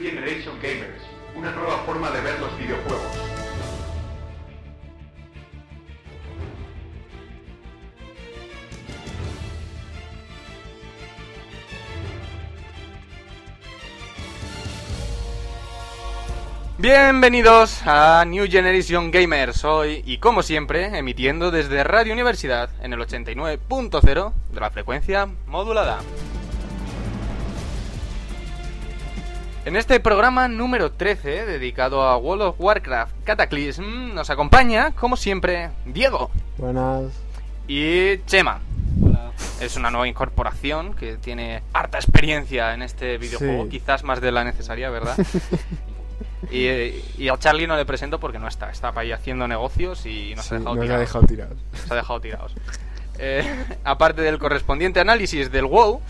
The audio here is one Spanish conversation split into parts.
Generation Gamers, una nueva forma de ver los videojuegos. Bienvenidos a New Generation Gamers, hoy y como siempre emitiendo desde Radio Universidad en el 89.0 de la frecuencia modulada. En este programa número 13, dedicado a World of Warcraft Cataclysm, nos acompaña, como siempre, Diego Buenas. y Chema. Es una nueva incorporación que tiene harta experiencia en este videojuego, Sí. quizás más de la necesaria, ¿verdad? y, y al Charlie no le presento porque no está, está para ahí haciendo negocios y nos Sí, ha dejado nos ha tirados. dejado tirados. Nos ha dejado tirados. Eh, aparte del correspondiente análisis del WoW,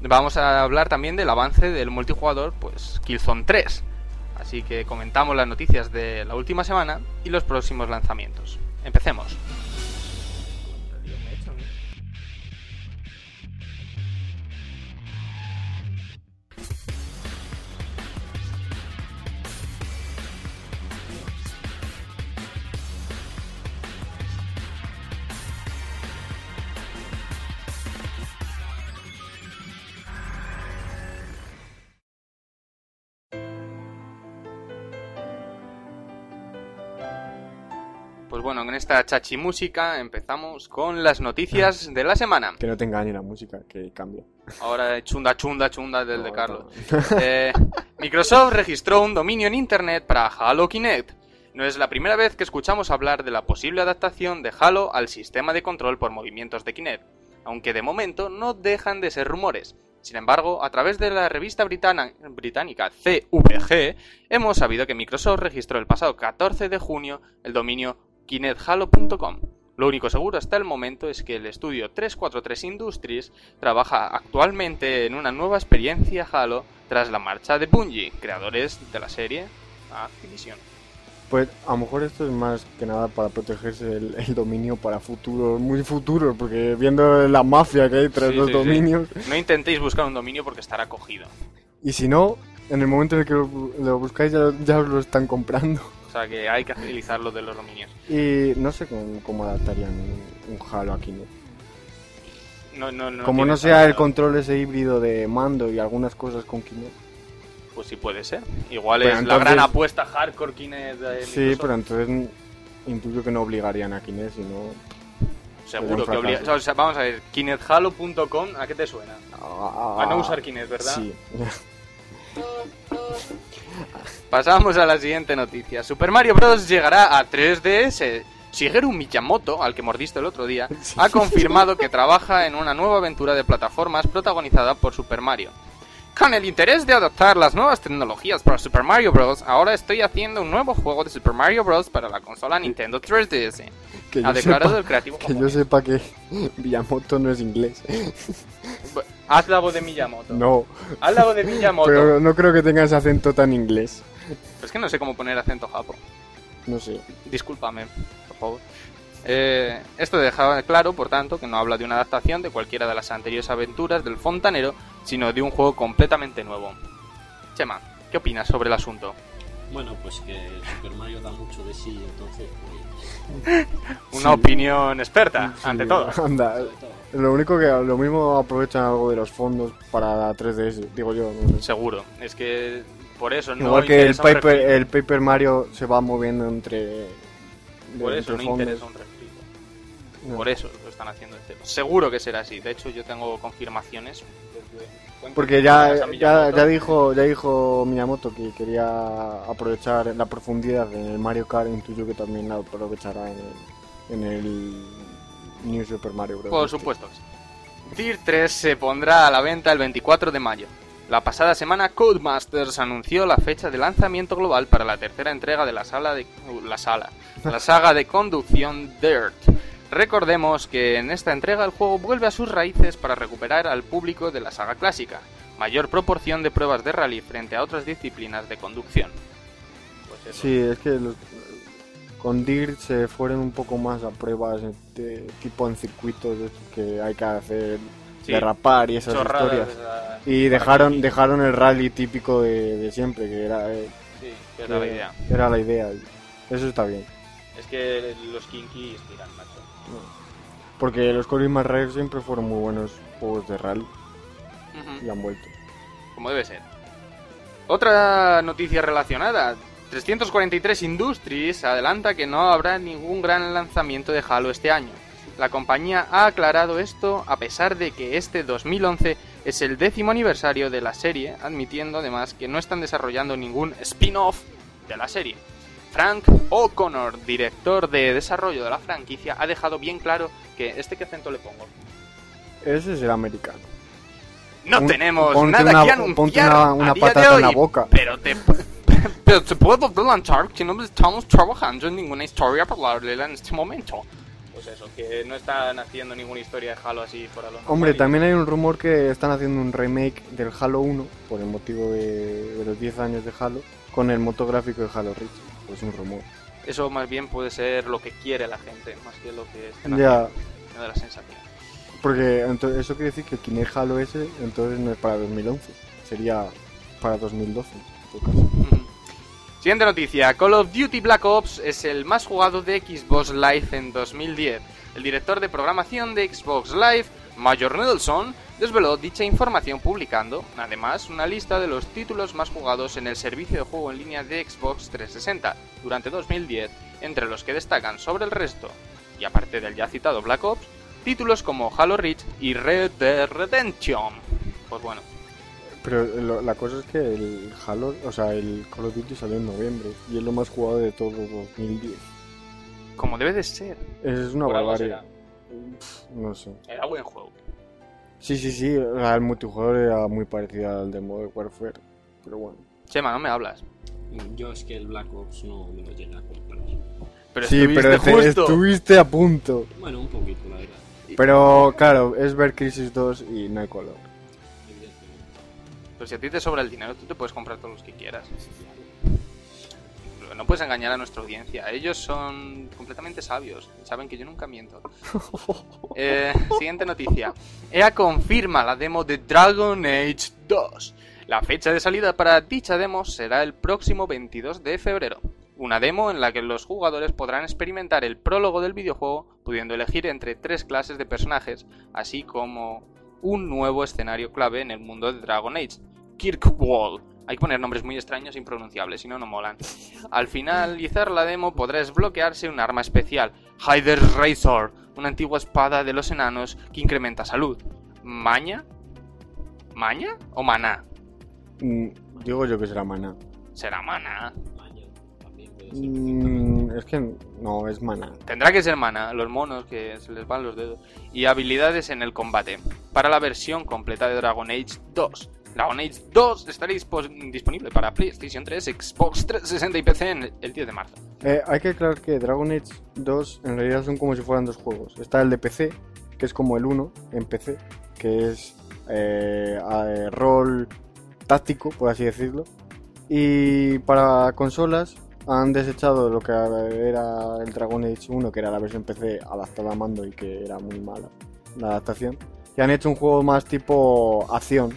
vamos a hablar también del avance del multijugador, pues Killzone 3. Así que comentamos las noticias de la última semana y los próximos lanzamientos. Empecemos. Pues bueno, en esta chachi música empezamos con las noticias de la semana. Que no te engañe la música, que cambia. Ahora chunda, chunda, chunda del de Carlos. no. Eh, Microsoft registró un dominio en Internet para Halo Kinect. No es la primera vez que escuchamos hablar de la posible adaptación de Halo al sistema de control por movimientos de Kinect, aunque de momento no dejan de ser rumores. Sin embargo, a través de la revista britana- británica CVG, hemos sabido que Microsoft registró el pasado 14 de junio el dominio kinecthalo.com. Lo único seguro hasta el momento es que el estudio 343 Industries trabaja actualmente en una nueva experiencia Halo tras la marcha de Bungie, creadores de la serie Activision. Pues a lo mejor esto es más que nada para protegerse el, el dominio para futuros, muy futuros, porque viendo la mafia que hay tras Sí, los sí, sí. dominios, No intentéis buscar un dominio porque estará cogido. y si no, en el momento en el que lo, lo buscáis ya, ya os lo están comprando. O sea que hay que agilizar lo de los dominios. Y no sé cómo, cómo adaptarían un, Halo aquí, ¿no? No, no, no Como no sea el control ese híbrido de mando y algunas cosas con Kinect. Pues sí puede ser. Igual Pero es la gran apuesta hardcore Kinect de Sí, pero entonces intuyo que no obligarían a Kinect, sino Seguro que sería un obliga... fracaso. o sea, vamos a ver, kinecthalo.com, ¿a qué te suena? a, A no usar Kinect, ¿verdad? Sí. Pasamos a la siguiente noticia. Super Mario Bros. llegará a 3DS. Shigeru Miyamoto, al que mordiste el otro día, ha confirmado que trabaja en una nueva aventura de plataformas protagonizada por Super Mario. Con el interés de adoptar las nuevas tecnologías para Super Mario Bros., ahora estoy haciendo un nuevo juego de Super Mario Bros. para la consola Nintendo 3DS. Que Ha declarado sepa- el creativo Que yo sepa que Miyamoto no es inglés. Haz la voz de Miyamoto. No, Haz la voz de Miyamoto. pero no creo que tenga ese acento tan inglés. Es que no sé cómo poner acento japo. No sé. Discúlpame, por favor. Eh, esto deja claro, por tanto, que no habla de una adaptación de cualquiera de las anteriores aventuras del fontanero, sino de un juego completamente nuevo. Chema, ¿qué opinas sobre el asunto? Bueno, pues que Super Mario da mucho de sí, entonces pues... Una Sí. opinión experta, Sí, ante todo. Anda, sobre todo. Lo único que lo mismo aprovechan algo de los fondos para 3DS, digo yo. no sé. Seguro, es que por eso no Igual que el Paper, el Paper Mario se va moviendo entre. Por eso no fondos. interesa un refrito. No. Por eso lo están haciendo este. Seguro que será así. De hecho, yo tengo confirmaciones. desde Porque ya, ya, ya dijo ya dijo Miyamoto que quería aprovechar la profundidad en el Mario Kart, intuyo que también la aprovechará en el, en el New Super Mario Bros. Por supuesto. Tier 3 se pondrá a la venta el 24 de mayo. La pasada semana Codemasters anunció la fecha de lanzamiento global para la tercera entrega de la sala de uh, la sala, la saga de conducción Dirt. Recordemos que en esta entrega el juego vuelve a sus raíces para recuperar al público de la saga clásica, mayor proporción de pruebas de rally frente a otras disciplinas de conducción. Pues. Sí, es que los- con Dirt se fueron un poco más a pruebas de tipo en circuitos de que hay que hacer Sí. derrapar y esas Chorradas historias. de la- Y dejaron, dejaron el rally típico de, de siempre, que era, eh, Sí, que era la idea. era la idea. Eso está bien. Es que los Kinkis tiran, macho. Porque los Colis más Rare siempre fueron muy buenos juegos de rally y han vuelto. como debe ser. Otra noticia relacionada. 343 Industries adelanta que no habrá ningún gran lanzamiento de Halo este año. La compañía ha aclarado esto a pesar de que este 2011 es el décimo aniversario de la serie, admitiendo además que no están desarrollando ningún spin-off de la serie. Frank O'Connor, director de desarrollo de la franquicia, ha dejado bien claro que este que acento le pongo. Ese es el americano. No Un- tenemos nada una- que anunciar ponte una- a una día patata de en la boca. Pero te, pero te puedo adelantar que no estamos trabajando en ninguna historia paralela en este momento. Pues eso, que no están haciendo ninguna historia de Halo así fuera de lo Hombre, normal. también hay un rumor que están haciendo un remake del Halo 1 por el motivo de, de los 10 años de Halo con el motográfico de Halo Reach. Es un rumor. Eso más bien puede ser lo que quiere la gente, más que lo que están Ya, haciendo, me da la sensación. porque entonces, eso quiere decir que el Kinect Halo ese entonces no es para 2011, sería para 2012 en todo caso. Siguiente noticia. Call of Duty Black Ops es el más jugado de Xbox Live en 2010. El director de programación de Xbox Live, Major Nelson, desveló dicha información publicando, además, una lista de los títulos más jugados en el servicio de juego en línea de Xbox 360 durante 2010, entre los que destacan sobre el resto, y aparte del ya citado Black Ops, títulos como Halo Reach y Red Dead Redemption. Pues bueno, Pero lo- la cosa es que el Halo, o sea, el Call of Duty salió en noviembre y es lo más jugado de todo 2010. como debe de ser. Es una Por será. No sé. Era buen juego. Sí, sí, sí, o sea, el multijugador era muy parecido al de Modern Warfare, pero bueno. Chema, no me hablas. Yo es que el Black Ops no me lo llega a comprar. Pero sí, estuviste pero te- justo. estuviste a punto. Bueno, un poquito, la verdad. Pero claro, es ver Crisis 2 y no hay color. Pero si a ti te sobra el dinero, tú te puedes comprar todos los que quieras. No puedes engañar a nuestra audiencia. Ellos son completamente sabios. Saben que yo nunca miento. Eh, siguiente noticia. EA confirma la demo de Dragon Age 2. La fecha de salida para dicha demo será el próximo 22 de febrero. Una demo en la que los jugadores podrán experimentar el prólogo del videojuego, pudiendo elegir entre tres clases de personajes, así como un nuevo escenario clave en el mundo de Dragon Age, Kirkwall. Hay que poner nombres muy extraños e impronunciables, si no, no molan. Al finalizar la demo podrá desbloquearse un arma especial, Hyder's Razor, una antigua espada de los enanos que incrementa salud. ¿Maña? ¿Maña o maná? Mm, digo yo que será maná. Será maná. Mm, es que no, es maná. Tendrá que ser mana, los monos que se les van los dedos. Y habilidades en el combate. Para la versión completa de Dragon Age 2. Dragon Age 2 estará dispo- disponible para PlayStation 3, Xbox 360 y PC en el 10 de marzo. Eh, hay que aclarar que Dragon Age 2 en realidad son como si fueran dos juegos. Está el de PC, que es como el 1 en PC, que es eh, eh, rol táctico, por así decirlo. Y para consolas han desechado lo que era el Dragon Age 1, que era la versión PC adaptada a mando y que era muy mala la adaptación. Y han hecho un juego más tipo acción,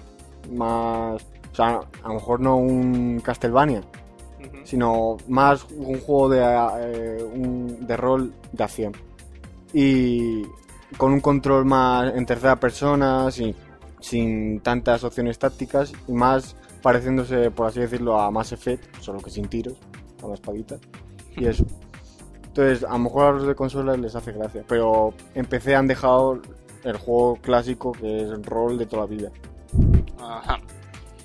más... O sea, a lo mejor no un Castlevania, sino más un juego de, eh, un- de rol de acción. Y con un control más en tercera persona, sin, sin tantas opciones tácticas y más pareciéndose, por así decirlo, a Mass Effect, solo que sin tiros, con la espadita. Y eso. Entonces, a lo mejor a los de consolas les hace gracia, pero en PC han dejado el juego clásico que es rol de toda la vida. Ajá.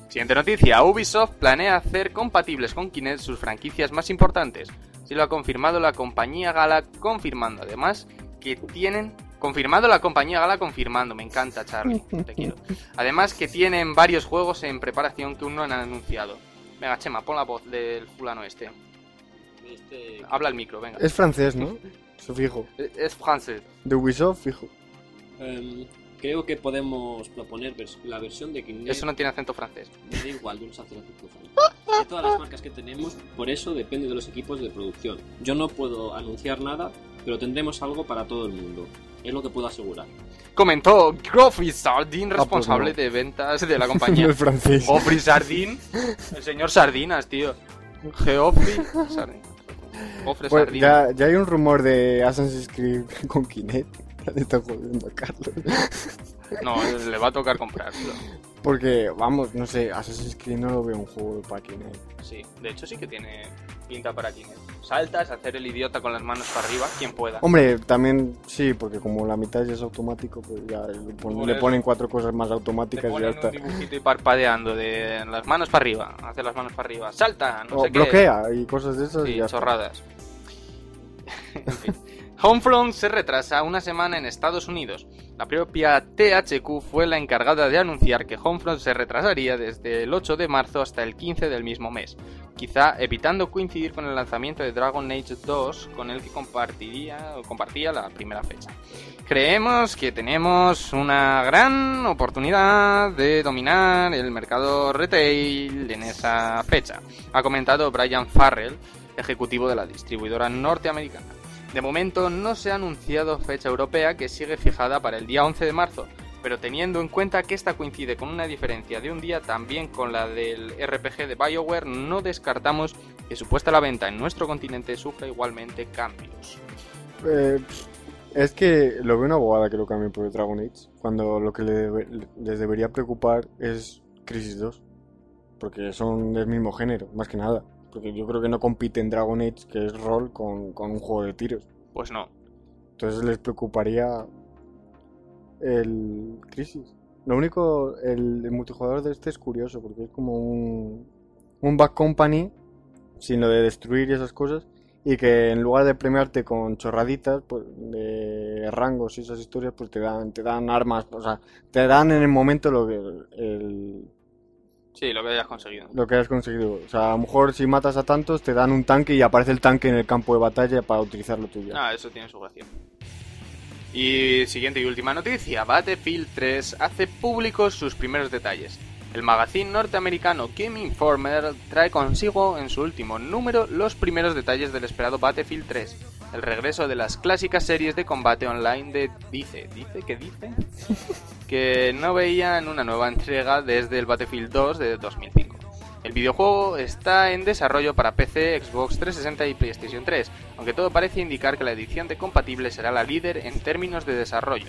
Siguiente noticia. Ubisoft planea hacer compatibles con Kinect sus franquicias más importantes. Si lo ha confirmado la compañía Gala, confirmando además que tienen... Confirmado la compañía Gala, confirmando. Me encanta, Charlie. Te quiero. Además que tienen varios juegos en preparación que aún no han anunciado. Venga, Chema, pon la voz del fulano este. Este, Habla al micro, venga. Es francés, ¿no? Eso fijo. Es, es francés. De Ubisoft, fijo. Creo que podemos proponer vers- la versión de Kinect. Eso no tiene acento francés. Me da igual, yo no sé hacer acento francés. De todas las marcas que tenemos, por eso depende de los equipos de producción. Yo no puedo anunciar nada, pero tendremos algo para todo el mundo. Es lo que puedo asegurar. Comentó Geoffrey Sardin, responsable pues no. de ventas de la compañía. Es francés. Geoffrey Sardin, el señor Sardinas, tío. Geoffrey Sardin. Geoffrey Pues ya, ya hay un rumor de Assassin's Creed con Kinect. Ya te está jodiendo, Carlos. No, le va a tocar comprarlo. Porque, vamos, no sé, Assassin's Creed no lo veo un juego para Kinect. Sí, de hecho sí que tiene pinta para Kinect. Saltas, hacer el idiota con las manos para arriba, quien pueda. Hombre, también sí, porque como la mitad ya es automático, pues ya le, eso. ponen cuatro cosas más automáticas y ya está. un dibujito y parpadeando de las manos para arriba, hace las manos para arriba, salta, no o sé qué. bloquea y cosas de esas y ya chorradas. En fin. Homefront se retrasa una semana en Estados Unidos. La propia THQ fue la encargada de anunciar que Homefront se retrasaría desde el 8 de marzo hasta el 15 del mismo mes, quizá evitando coincidir con el lanzamiento de Dragon Age 2 con el que compartiría compartía la primera fecha. Creemos que tenemos una gran oportunidad de dominar el mercado retail en esa fecha, ha comentado Brian Farrell, ejecutivo de la distribuidora norteamericana. De momento no se ha anunciado fecha europea que sigue fijada para el día 11 de marzo, pero teniendo en cuenta que esta coincide con una diferencia de un día también con la del RPG de BioWare, no descartamos que su puesta la venta en nuestro continente sufra igualmente cambios. Eh, es que lo veo una bobada que lo cambien por Dragon Age, cuando lo que les debería preocupar es Crisis 2, porque son del mismo género, más que nada. Porque yo creo que no compiten Dragon Age, que es rol, con, con un juego de tiros. Pues no, Entonces les preocuparía el Crisis. Lo único, el, el multijugador de este es curioso, porque es como un, un Back Company, sin lo de destruir y esas cosas, y que en lugar de premiarte con chorraditas pues, de rangos y esas historias, pues te dan, te dan armas, o sea, te dan en el momento lo que, el, sí, lo que hayas conseguido. lo que has conseguido. O sea, a lo mejor si matas a tantos, te dan un tanque y aparece el tanque en el campo de batalla para utilizarlo tuyo. Ah, eso tiene su gracia. Y siguiente y última noticia, Battlefield 3 hace públicos sus primeros detalles. El magazine norteamericano Game Informer trae consigo en su último número los primeros detalles del esperado Battlefield 3, el regreso de las clásicas series de combate online de Dice, ¿dice que dice? que no veían una nueva entrega desde el Battlefield 2 de 2005. El videojuego está en desarrollo para PC, Xbox 360 y PlayStation 3, aunque todo parece indicar que la edición de compatible será la líder en términos de desarrollo.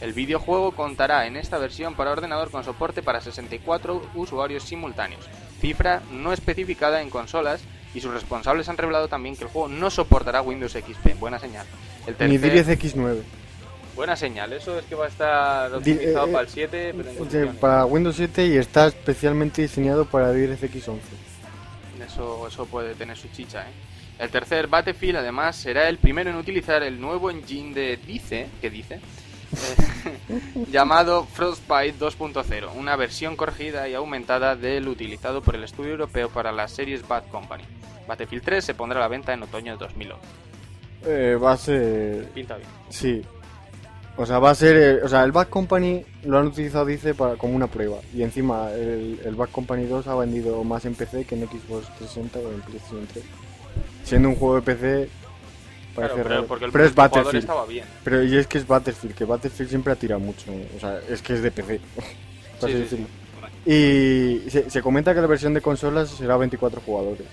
El videojuego contará en esta versión para ordenador con soporte para 64 usuarios simultáneos, cifra no especificada en consolas, y sus responsables han revelado también que el juego no soportará Windows XP. Buena señal. El Ni tercer- DirectX9. Buena señal, eso es que va a estar Di- optimizado eh, para el 7, pero en O sea, condiciones. para Windows 7 y está especialmente diseñado para DirectX 11. Eso, eso puede tener su chicha, ¿eh? El tercer Battlefield, además, será el primero en utilizar el nuevo engine de Dice, que dice, Eh, llamado Frostbite 2.0, una versión corregida y aumentada del utilizado por el estudio europeo para las series Bad Company. Battlefield 3 se pondrá a la venta en otoño de 2011. Eh, va a ser... Pinta bien. Sí. O sea, va a ser... eh, o sea, el Bad Company lo han utilizado, dice, para, como una prueba. Y encima, el, el Bad Company 2 ha vendido más en PC que en Xbox 360 o en PlayStation 3. Siendo un juego de PC... Parece Claro, pero raro. porque el Pero es Battlefield. estaba bien. Pero y es que es Battlefield, que Battlefield siempre ha tirado mucho. O sea, es que es de PC. Sí, sí. Y se, se comenta que la versión de consolas será 24 jugadores.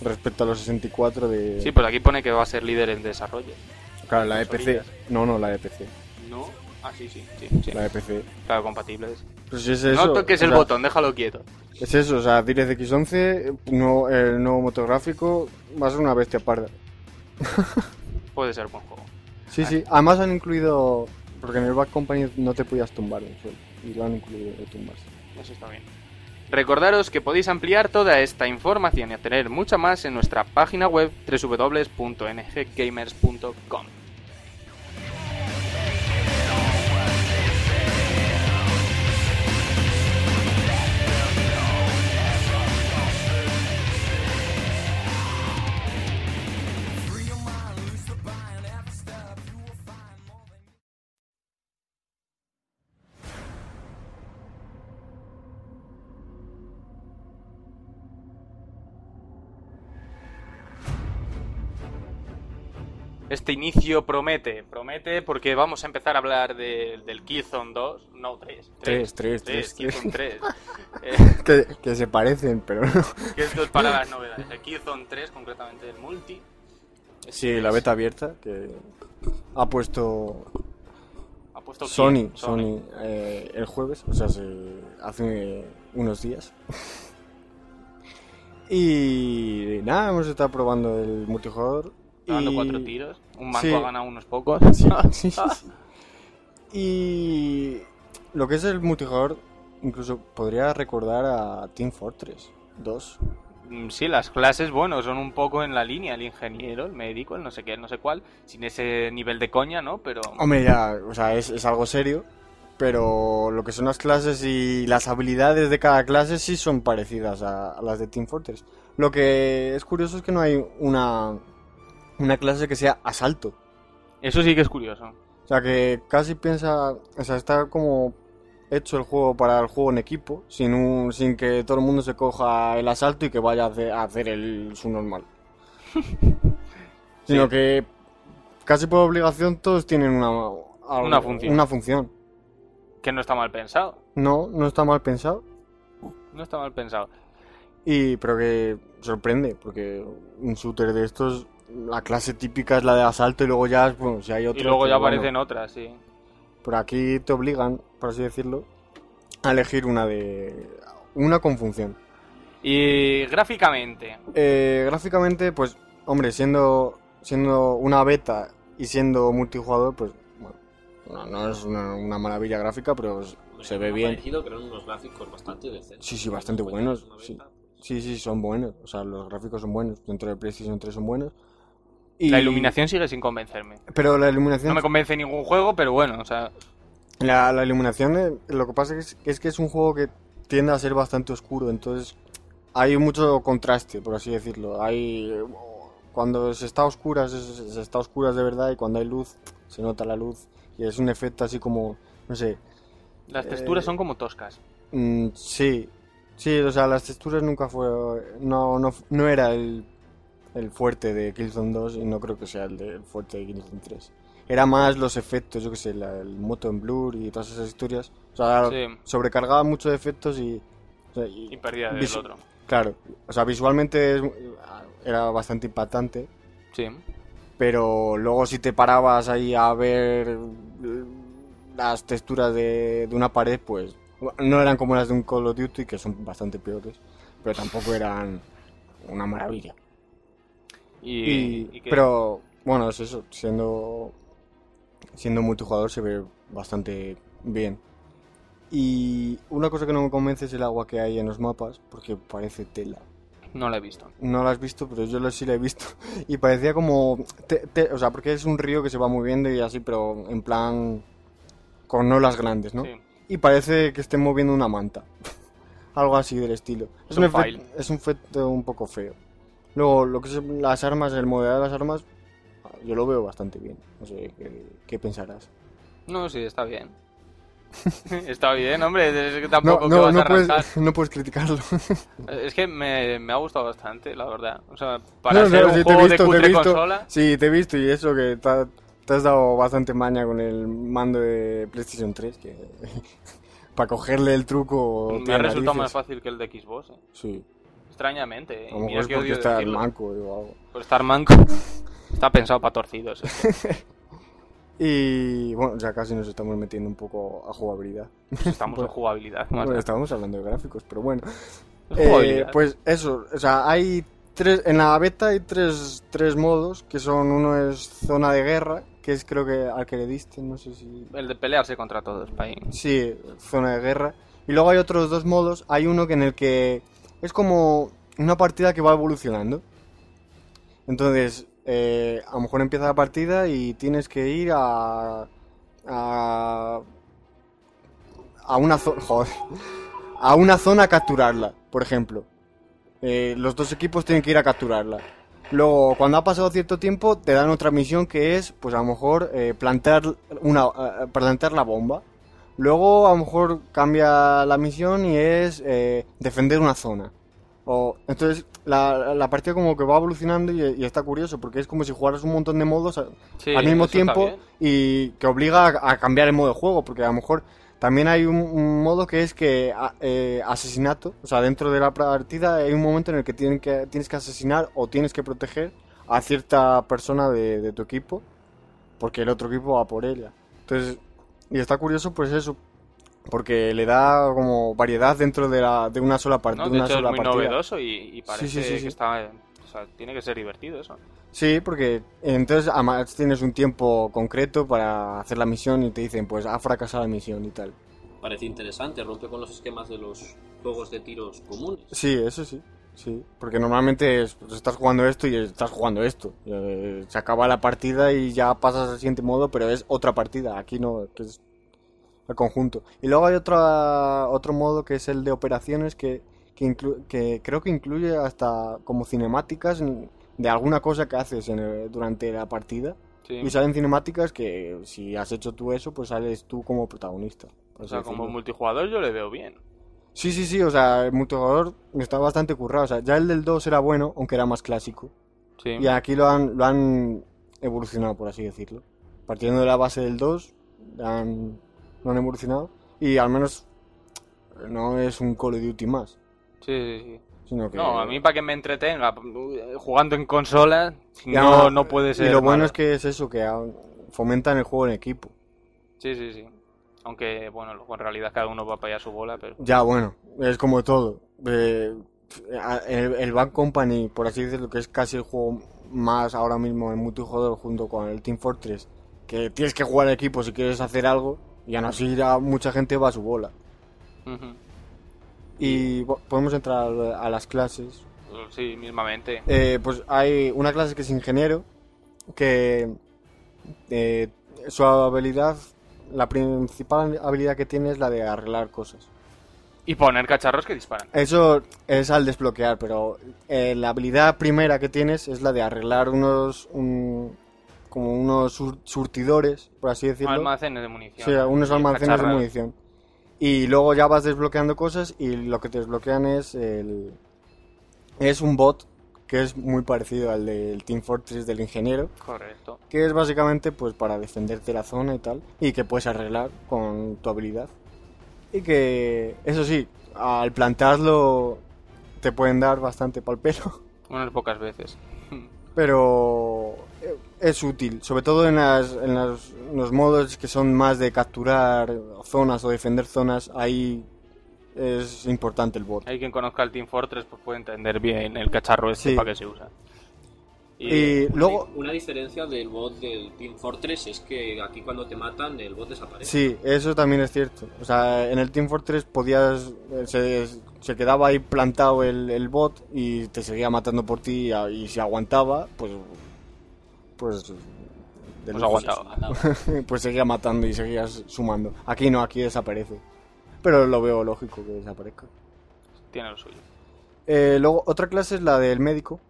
Respecto a los 64 de... Sí, pues aquí pone que va a ser líder en desarrollo. Claro, la de PC. consolillas. No, no, la de PC. No. Ah, sí, sí, sí. sí. La de PC. Claro, compatibles. Pues es eso. no toques o el sea, botón, déjalo quieto. Es eso, o sea, DirectX 11, no, el nuevo motográfico, va a ser una bestia parda. Puede ser buen juego. Sí, sí, además han incluido, porque en el Back Company no te podías tumbar en el suelo, y lo han incluido de tumbarse. Eso está bien. Recordaros que podéis ampliar toda esta información y obtener mucha más en nuestra página web www.nggamers.com. Este inicio promete, promete porque vamos a empezar a hablar de- del Killzone 2, no 3. Tres, tres, tres, Killzone 3. Eh, Que, que se parecen, pero no. que esto es para las novedades. El Killzone 3, concretamente el multi. Sí, la beta abierta que ha puesto Ha puesto Sony, quién? Sony eh, el jueves, o sea, se- hace unos días. Y nada, hemos estado probando el multijugador. Dando y... cuatro tiros. Un manco Sí. ha ganado unos pocos. Sí, sí. Y lo que es el multijugador, incluso podría recordar a Team Fortress 2. Mm, Sí, las clases, bueno, son un poco en la línea, el ingeniero, el médico, el no sé qué, el no sé cuál, sin ese nivel de coña, ¿no? Pero Hombre, ya, o sea, es, es algo serio, pero lo que son las clases y las habilidades de cada clase sí son parecidas a, a las de Team Fortress. Lo que es curioso es que no hay una, una clase que sea asalto. eso sí que es curioso. O sea, que casi piensa, o sea, está como hecho el juego para el juego en equipo, sin, un, sin que todo el mundo se coja el asalto y que vaya a hacer, a hacer el, su normal. Sino que casi por obligación todos tienen una, algo- Una función. Una función. Que no está mal pensado. No, no está mal pensado. No está mal pensado. Y, pero que sorprende, porque un shooter de estos, la clase típica es la de asalto y luego ya, bueno, si hay otro. y luego ya bueno, aparecen otras, sí. Por aquí te obligan, por así decirlo, a elegir una de. Una con función. Y gráficamente, Eh, gráficamente, pues, hombre, siendo, siendo una beta y siendo multijugador, pues, bueno, no, no es una, una maravilla gráfica, pero se ve bien. parecido que eran unos gráficos bastante decentes. Sí, sí, bastante buenos, sí. beta, Sí, sí, son buenos. O sea, los gráficos son buenos. Dentro de PlayStation 3 son buenos. Y- la iluminación sigue sin convencerme. Pero la iluminación. No me convence ningún juego, pero bueno, o sea, La, la iluminación, eh, lo que pasa es, es que es un juego que tiende a ser bastante oscuro, entonces hay mucho contraste, por así decirlo. Hay eh, cuando se está a oscuras, se está a oscuras de verdad y cuando hay luz, se nota la luz y es un efecto así como, no sé, las Eh, texturas son como toscas. mm, sí, sí, o sea, las texturas nunca fue, no, no, no era el, el fuerte de Killzone 2 y no creo que sea el, de- el fuerte de Killzone 3. Era más los efectos, yo que sé, la- el moto en blur y todas esas historias. O sea, Sí. sobrecargaba mucho de efectos y... o sea, y- Y perdida del otro. Claro, o sea, visualmente es- era bastante impactante, Sí. pero luego si te parabas ahí a ver las texturas de, de una pared, pues no eran como las de un Call of Duty, que son bastante peores, pero tampoco eran una maravilla. Y, Y, y que- pero bueno, es eso, siendo siendo multijugador se ve bastante bien. Y una cosa que no me convence es el agua que hay en los mapas, porque parece tela. no lo he visto. No la has visto, pero yo lo sí la he visto. Y parecía como... te- te- o sea, porque es un río que se va moviendo y así, pero en plan... Con olas grandes, ¿no? Sí. Y parece que esté moviendo una manta. Algo así del estilo. Es un, es un efecto un poco feo. Luego, lo que son las armas, el modelado de las armas, yo lo veo bastante bien. No sé, ¿qué, qué pensarás? No, sí, está bien. está bien, hombre, es que tampoco No, vas a puedes, no puedes criticarlo. Es que me, me ha gustado bastante, la verdad. O sea, para ser no, un he juego visto, de cutre visto. consola, Sí, te he visto y eso que te, ha- te has dado bastante maña con el mando de PlayStation 3, que para cogerle el truco me ha resultado más fácil que el de Xbox. eh. Sí, Extrañamente. eh. mira es que porque está manco o algo. Por estar manco. Está pensado para torcidos. eh. Y bueno, ya casi nos estamos metiendo un poco a jugabilidad. Estamos en jugabilidad. más Bueno, estábamos hablando de gráficos, pero bueno. Eh, pues eso, o sea, hay tres, en la beta hay tres, tres modos, que son, uno es zona de guerra, que es creo que al que le diste, no sé si... El de pelearse contra todos, pa' ahí. Sí, zona de guerra. Y luego hay otros dos modos, hay uno que en el que es como una partida que va evolucionando. Entonces, eh, a lo mejor empieza la partida y tienes que ir a... a... a una zona... A una zona a capturarla, por ejemplo. Eh, los dos equipos tienen que ir a capturarla. Luego, cuando ha pasado cierto tiempo, te dan otra misión que es, pues a lo mejor, eh, plantar, una, eh, plantar la bomba. Luego, a lo mejor, cambia la misión y es eh, defender una zona. O, entonces, la, la partida como que va evolucionando y, y está curioso, porque es como si jugaras un montón de modos a- Sí, al mismo tiempo y que obliga a, a cambiar el modo de juego, porque a lo mejor también hay un, un modo que es que a- eh, asesinato, o sea, dentro de la partida hay un momento en el que, tienen que tienes que asesinar o tienes que proteger a cierta persona de, de tu equipo, porque el otro equipo va por ella. Entonces, y está curioso pues eso, porque le da como variedad dentro de, la, de una sola partida. ¿no? de una hecho, es sola muy partida. novedoso y, y parece sí, sí, sí. que está... O sea, tiene que ser divertido eso. Sí, porque entonces además tienes un tiempo concreto para hacer la misión y te dicen, pues ha fracasado la misión y tal. Parece interesante, rompe con los esquemas de los juegos de tiros comunes. Sí, eso sí, sí. Porque normalmente es, pues, estás jugando esto y estás jugando esto. Eh, se acaba la partida y ya pasas al siguiente modo, pero es otra partida. Aquí no, que es el conjunto. Y luego hay otra, otro modo que es el de operaciones que, que, que creo que incluye hasta como cinemáticas de alguna cosa que haces en el- durante la partida. Sí. Y salen cinemáticas que si has hecho tú eso, pues sales tú como protagonista. O sea, como multijugador yo le veo bien. Sí, sí, sí, o sea, el multijugador está bastante currado. O sea, ya el del 2 era bueno, aunque era más clásico. Sí. Y aquí lo han, lo han evolucionado, por así decirlo. Partiendo de la base del 2, han, lo han evolucionado. Y al menos no es un Call of Duty más. Sí, sí, sí. Sino que... No, a mí para que me entretenga jugando en consola Ya, no, no puede ser Y lo bueno es que es eso, que fomentan el juego en equipo. Sí, sí, sí. Aunque, bueno, luego en realidad cada uno va para allá su bola, pero... Ya, bueno, es como todo. Eh, el, el Bad Company, por así decirlo, que es casi el juego más ahora mismo en multijugador junto con el Team Fortress, que tienes que jugar equipo si quieres hacer algo, y aún así ya mucha gente va a su bola. Y podemos entrar a, a las clases. Sí, mismamente. Eh, pues hay una clase que es ingeniero, que eh, su habilidad, la principal habilidad que tiene es la de arreglar cosas. Y poner cacharros que disparan. Eso es al desbloquear, pero eh, la habilidad primera que tienes es la de arreglar unos un- como unos sur- surtidores, por así decirlo. Almacenes de munición. sí, unos almacenes de munición. Y luego ya vas desbloqueando cosas y lo que te desbloquean es el es un bot que es muy parecido al del Team Fortress del ingeniero, Correcto. que es básicamente pues para defenderte la zona y tal y que puedes arreglar con tu habilidad. Y que eso sí, al plantearlo te pueden dar bastante pal pelo, Unas pocas veces. pero eh, es útil, sobre todo en, las, en las- en los modos que son más de capturar zonas o defender zonas, ahí es importante el bot. Hay quien conozca el Team Fortress pues puede entender bien el cacharro este Sí. para qué se usa. Y luego, Una diferencia del bot del Team Fortress es que aquí cuando te matan el bot desaparece. Sí, eso también es cierto. O sea, en el Team Fortress podías. eh, Se, se quedaba ahí plantado el, el bot y te seguía matando por ti. Y, si aguantaba, pues. Pues. de Pues aguantaba. Pues seguía matando y seguías sumando. Aquí no, aquí desaparece. Pero lo veo lógico que desaparezca. Tiene lo suyo. Eh, luego, otra clase es la del médico.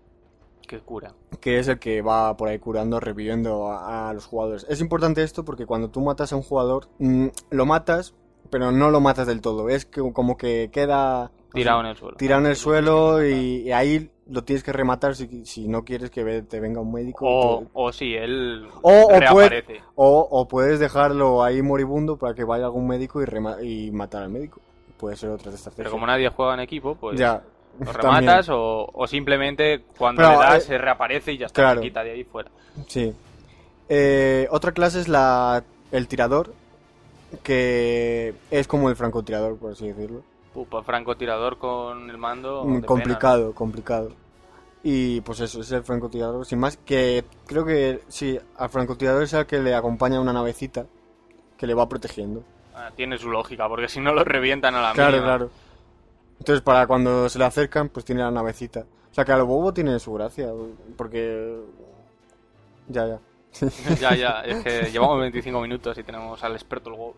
Que cura. que es el que va por ahí curando, reviviendo a, a los jugadores. Es importante esto porque cuando tú matas a un jugador, mm, lo matas, pero no lo matas del todo. Es que como que queda Tirado en el suelo. tirado en el suelo y, y ahí lo tienes que rematar si, si no quieres que te venga un médico. O, Te- o sí, él O- o puede- reaparece. o, o puedes dejarlo ahí moribundo para que vaya algún médico y, rema- y matar al médico. Puede ser otra de estas Pero como nadie juega en equipo, pues ya. lo rematas o, o simplemente cuando Pero, le das eh, se reaparece y ya está, claro. se quita de ahí fuera. Sí. Eh, otra clase es la el tirador, que es como el francotirador, por así decirlo. Pupa, francotirador con el mando. Mm, complicado, complicado. Y pues eso, es el francotirador. Sin más, que creo que sí, al francotirador es al que le acompaña una navecita que le va protegiendo. Ah, tiene su lógica, porque si no lo revientan a la Claro, mínima. claro. Entonces, para cuando se le acercan, pues tiene la navecita. O sea, que a lo bobo tiene su gracia, porque... Ya, ya. ya, ya, es que llevamos 25 minutos y tenemos al experto el WoW.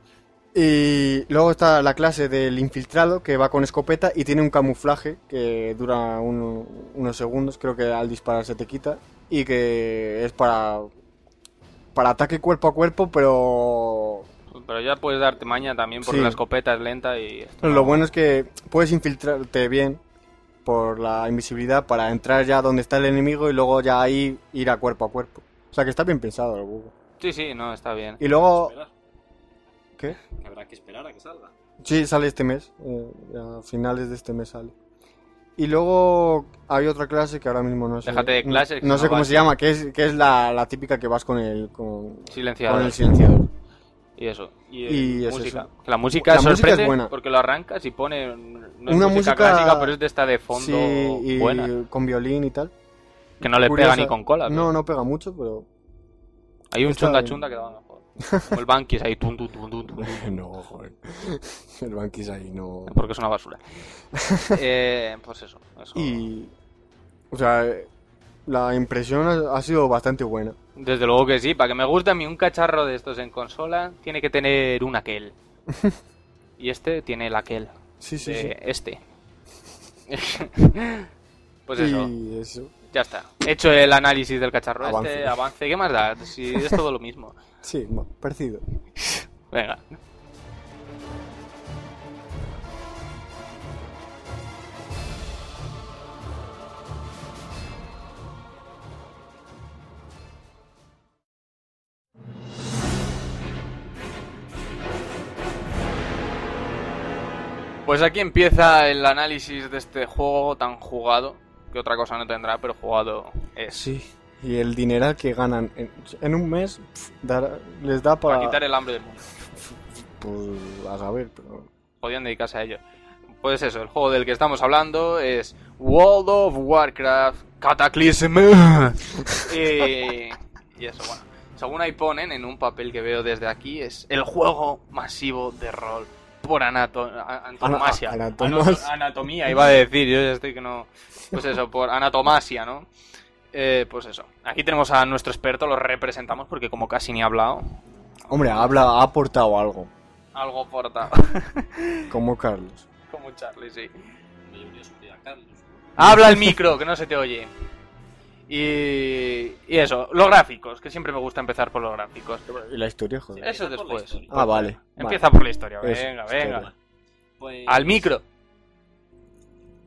Y luego está la clase del infiltrado que va con escopeta y tiene un camuflaje que dura un- unos segundos, creo que al disparar se te quita y que es para para ataque cuerpo a cuerpo, pero Pero ya puedes darte maña también porque Sí. la escopeta es lenta y... esto lo no- bueno es que puedes infiltrarte bien por la invisibilidad para entrar ya donde está el enemigo y luego ya ahí ir a cuerpo a cuerpo. O sea que está bien pensado el juego. Sí, sí, no, está bien. Y luego... Esperar, ¿Qué? que habrá que esperar a que salga. Sí, sale este mes. eh, a finales de este mes sale. Y luego hay otra clase que ahora mismo no sé. Déjate de clases, que No no sé cómo se llama, que es, que es la, la típica que vas con el, con, Silenciador. con el silenciador. Y eso. Y, Y es música. eso. Que La música La música es buena. porque lo arrancas y pone no es Una música, música- clásica, pero es de esta de fondo Sí, y buena. con violín y tal. Que no le Curiosa. pega ni con cola. No, no pega mucho, pero... Hay un está chunda bien. chunda que mejor. Como el Bankis ahí, tum, tum, tum, tum, tum, no, joder. El banquis ahí no... porque es una basura. eh, pues eso. eso. Y... O sea, la impresión ha, ha sido bastante buena. Desde luego que sí. Para que me guste a mí un cacharro de estos en consola, tiene que tener un aquel. y este tiene el aquel. Sí, sí, de sí. este. pues eso. Y eso. Ya está. Hecho el análisis del cacharro Avance. este, avance. ¿Qué más da? Si es todo lo mismo. Sí, parecido. Venga. Pues aquí empieza el análisis de este juego tan jugado, que otra cosa no tendrá, pero jugado es. Sí. Y el dineral que ganan en, en un mes pf, les da Para para... quitar el hambre del mundo. Pues a saber, pero... podían dedicarse a ello. Pues eso, el juego del que estamos hablando es World of Warcraft Cataclysm. y, y eso, bueno. Según ahí ponen en un papel que veo desde aquí, es el juego masivo de rol por anato a- antonomasia. Ana- anatomas. Anato- anatomía, iba a decir, yo ya estoy que no... Pues eso, por anatomasia, ¿no? Eh, pues eso. Aquí tenemos a nuestro experto, lo representamos porque como casi ni ha hablado, Hombre, habla, ha aportado algo, algo porta. como Carlos. como Charlie, sí. Habla el micro, que no se te oye. Y, y eso, los gráficos, que siempre me gusta empezar por los gráficos. Y la historia, joder. Eso después. historia. Ah, vale. Empieza por la historia, Eso, venga, historia. venga. Pues, Al micro.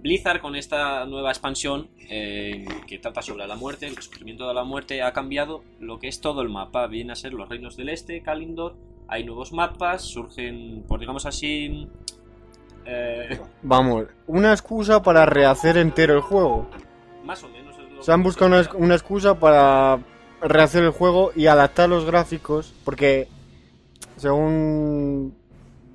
Blizzard con esta nueva expansión eh, que trata sobre la muerte, el sufrimiento de la muerte, ha cambiado lo que es todo el mapa. Viene a ser los reinos del este, Kalindor. Hay nuevos mapas, surgen, por digamos así, eh, Vamos, una excusa para rehacer entero el juego. más o menos. es lo Se han buscado una, una excusa para rehacer el juego y adaptar los gráficos, porque según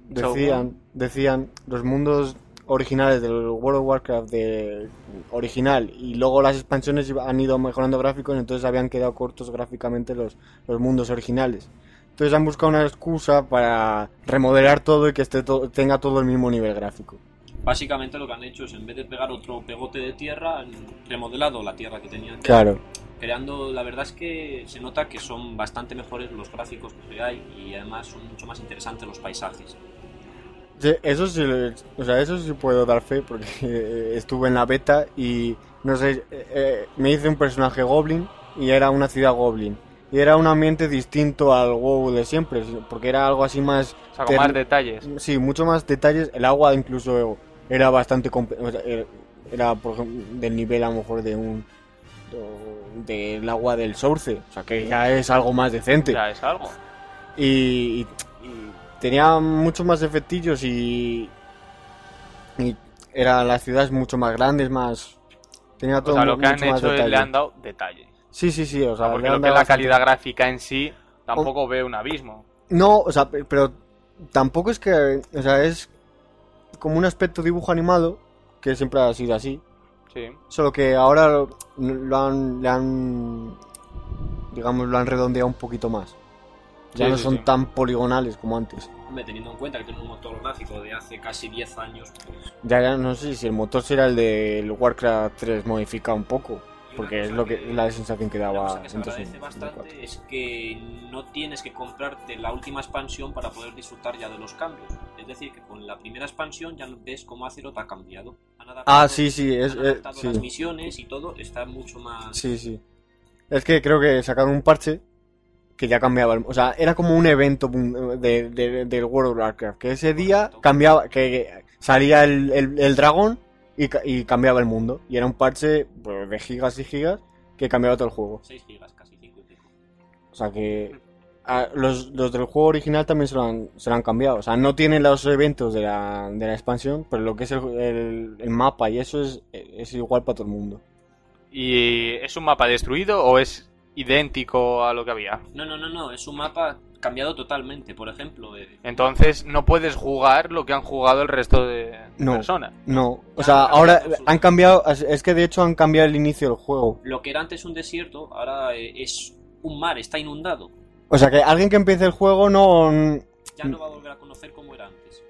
decían, decían los mundos originales del World of Warcraft de original y luego las expansiones han ido mejorando gráficos, entonces habían quedado cortos gráficamente los, los mundos originales. Entonces han buscado una excusa para remodelar todo y que esté to- tenga todo el mismo nivel gráfico. Básicamente lo que han hecho es, en vez de pegar otro pegote de tierra, han remodelado la tierra que tenían. Claro. creando, la verdad es que se nota que son bastante mejores los gráficos que hay y además son mucho más interesantes los paisajes. Sí, eso sí, o sea, eso sí puedo dar fe porque estuve en la beta y no sé, eh, eh, me hice un personaje goblin y era una ciudad goblin y era un ambiente distinto al WoW de siempre porque era algo así más, O sea, con más detalles. sí, mucho más detalles. El agua incluso era bastante, comp- o sea, era, por ejemplo del nivel a lo mejor de un del agua del Source, o sea que ya es algo más decente Ya es algo. y tenía muchos más efectillos y, y eran las ciudades mucho más grandes, más tenía O todo sea, lo que han mucho más hecho es detalle. le han dado detalle. Sí, sí, sí, o sea, porque lo que es la calidad gráfica en sí, tampoco ve un abismo. No, o sea, pe- pero tampoco es que, o sea, es como un aspecto dibujo animado que siempre ha sido así, Sí. solo que ahora lo, lo han, le han, digamos, lo han redondeado un poquito más. Ya Sí, no sí, son sí. tan poligonales como antes. Hombre, teniendo en cuenta que tiene un motor gráfico de hace casi 10 años, pues... Ya, ya no sé si el motor será el del Warcraft 3 modificado un poco, porque una es lo que la sensación que una daba cosa que se agradece 2004. bastante es que no tienes que comprarte la última expansión para poder disfrutar ya de los cambios. Es decir, que con la primera expansión ya ves cómo Azeroth ha cambiado. Han adaptado- Ah, sí, sí, es, han es- adaptado sí, las misiones y todo está mucho más... sí, sí. Es que creo que sacaron un parche que ya cambiaba, el- o sea, era como un evento de, de- del World of Warcraft, que ese día cambiaba, que salía el, el- el dragón y, y cambiaba el mundo. Y era un parche pues, de gigas y gigas que cambiaba todo el juego. 6 gigas, casi 5 y pico. O sea que a- los, los del juego original también se lo, han, se lo han cambiado. O sea, no tienen los eventos de la, de la expansión, pero lo que es el, el- el mapa y eso es, es igual para todo el mundo. ¿Y es un mapa destruido o es idéntico a lo que había? No, no, no, no, es un mapa cambiado totalmente. Por ejemplo, eh, Entonces no puedes jugar lo que han jugado el resto de No. personas. No, o sea, ahora han cambiado, es- que de hecho han cambiado el inicio del juego. lo que era antes un desierto, ahora eh, es un mar, está inundado. O sea que alguien que empiece el juego no Ya no va a volver a conocer como era antes.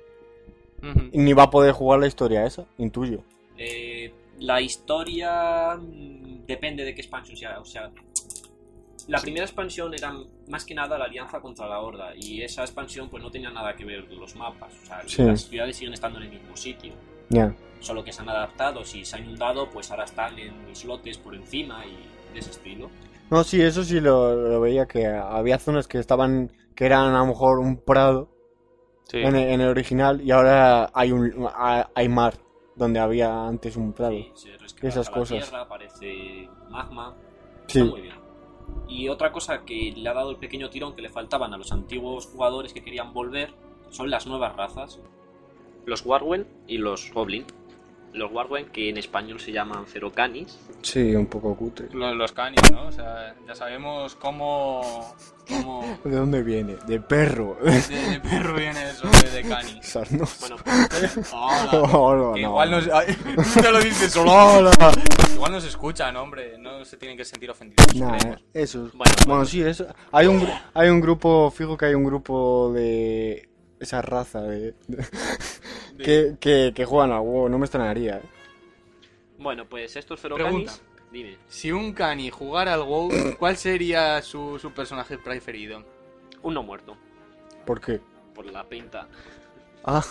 Ni va a poder jugar la historia esa, intuyo. Eh, la historia mm, depende de qué expansión sea. O sea, la primera expansión era más que nada la alianza contra la horda. Y esa expansión pues no tenía nada que ver con los mapas. O sea, Sí. las ciudades siguen estando en el mismo sitio. Ya. Solo que se han adaptado. Si se ha inundado, pues ahora están en islotes por encima y de ese estilo. No, sí, eso sí lo, lo veía que había zonas que estaban que eran a lo mejor un prado Sí. en, el, en el original y ahora hay un ha- hay mar donde había antes un prado. Sí, se Esas la cosas. tierra, aparece magma. Sí. Está muy bien. Y otra cosa que le ha dado el pequeño tirón que le faltaban a los antiguos jugadores que querían volver son las nuevas razas. Los Warwen y los Goblin. Los Warwen que en español se llaman Ferocanis. Sí, un poco cutre. Los, los canis, ¿no? O sea, ya sabemos cómo... cómo... ¿De dónde viene? De perro. De, de perro viene eso de, de canis. Sarnoso. Bueno, Hola. Hola, Que no. igual nos... te lo dices solo. Hola. Igual nos escuchan, hombre. No se tienen que sentir ofendidos. Nah, eso. es- Bueno, Bueno, sí, eso. Hay un, hay un grupo, fijo que hay un grupo de esa raza de, de- que, que, que juegan al WoW, no me extrañaría. ¿eh? bueno, pues estos Pregunta. Ferocanis... Dime. Si un cani jugara al WoW, ¿cuál sería su, su personaje preferido? Un no muerto. ¿Por qué? Por la pinta. Ah,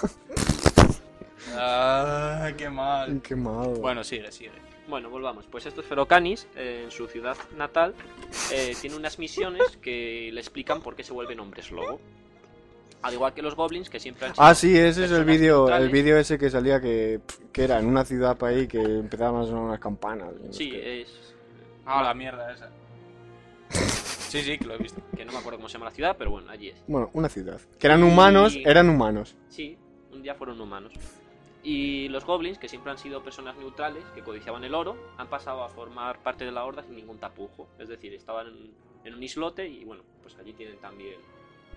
Ah, qué mal. qué malo. Bueno, sigue, sigue. Bueno, volvamos. Pues estos Ferocanis, eh, en su ciudad natal, eh, tienen unas misiones que le explican por qué se vuelven hombres lobo. Al igual que los goblins, que siempre han sido Ah, sí, ese es el vídeo, el vídeo ese que salía que, que era en una ciudad para ahí que empezaban a sonar unas campanas. Sí, qué. es. Ah, la mierda esa. Sí, sí, que lo he visto. que no me acuerdo cómo se llama la ciudad, pero bueno, allí es. Bueno, una ciudad. Que eran humanos, Y- eran humanos. Sí, un día fueron humanos. Y los goblins, que siempre han sido personas neutrales, que codiciaban el oro, han pasado a formar parte de la horda sin ningún tapujo. Es decir, estaban en, en un islote y bueno, pues allí tienen también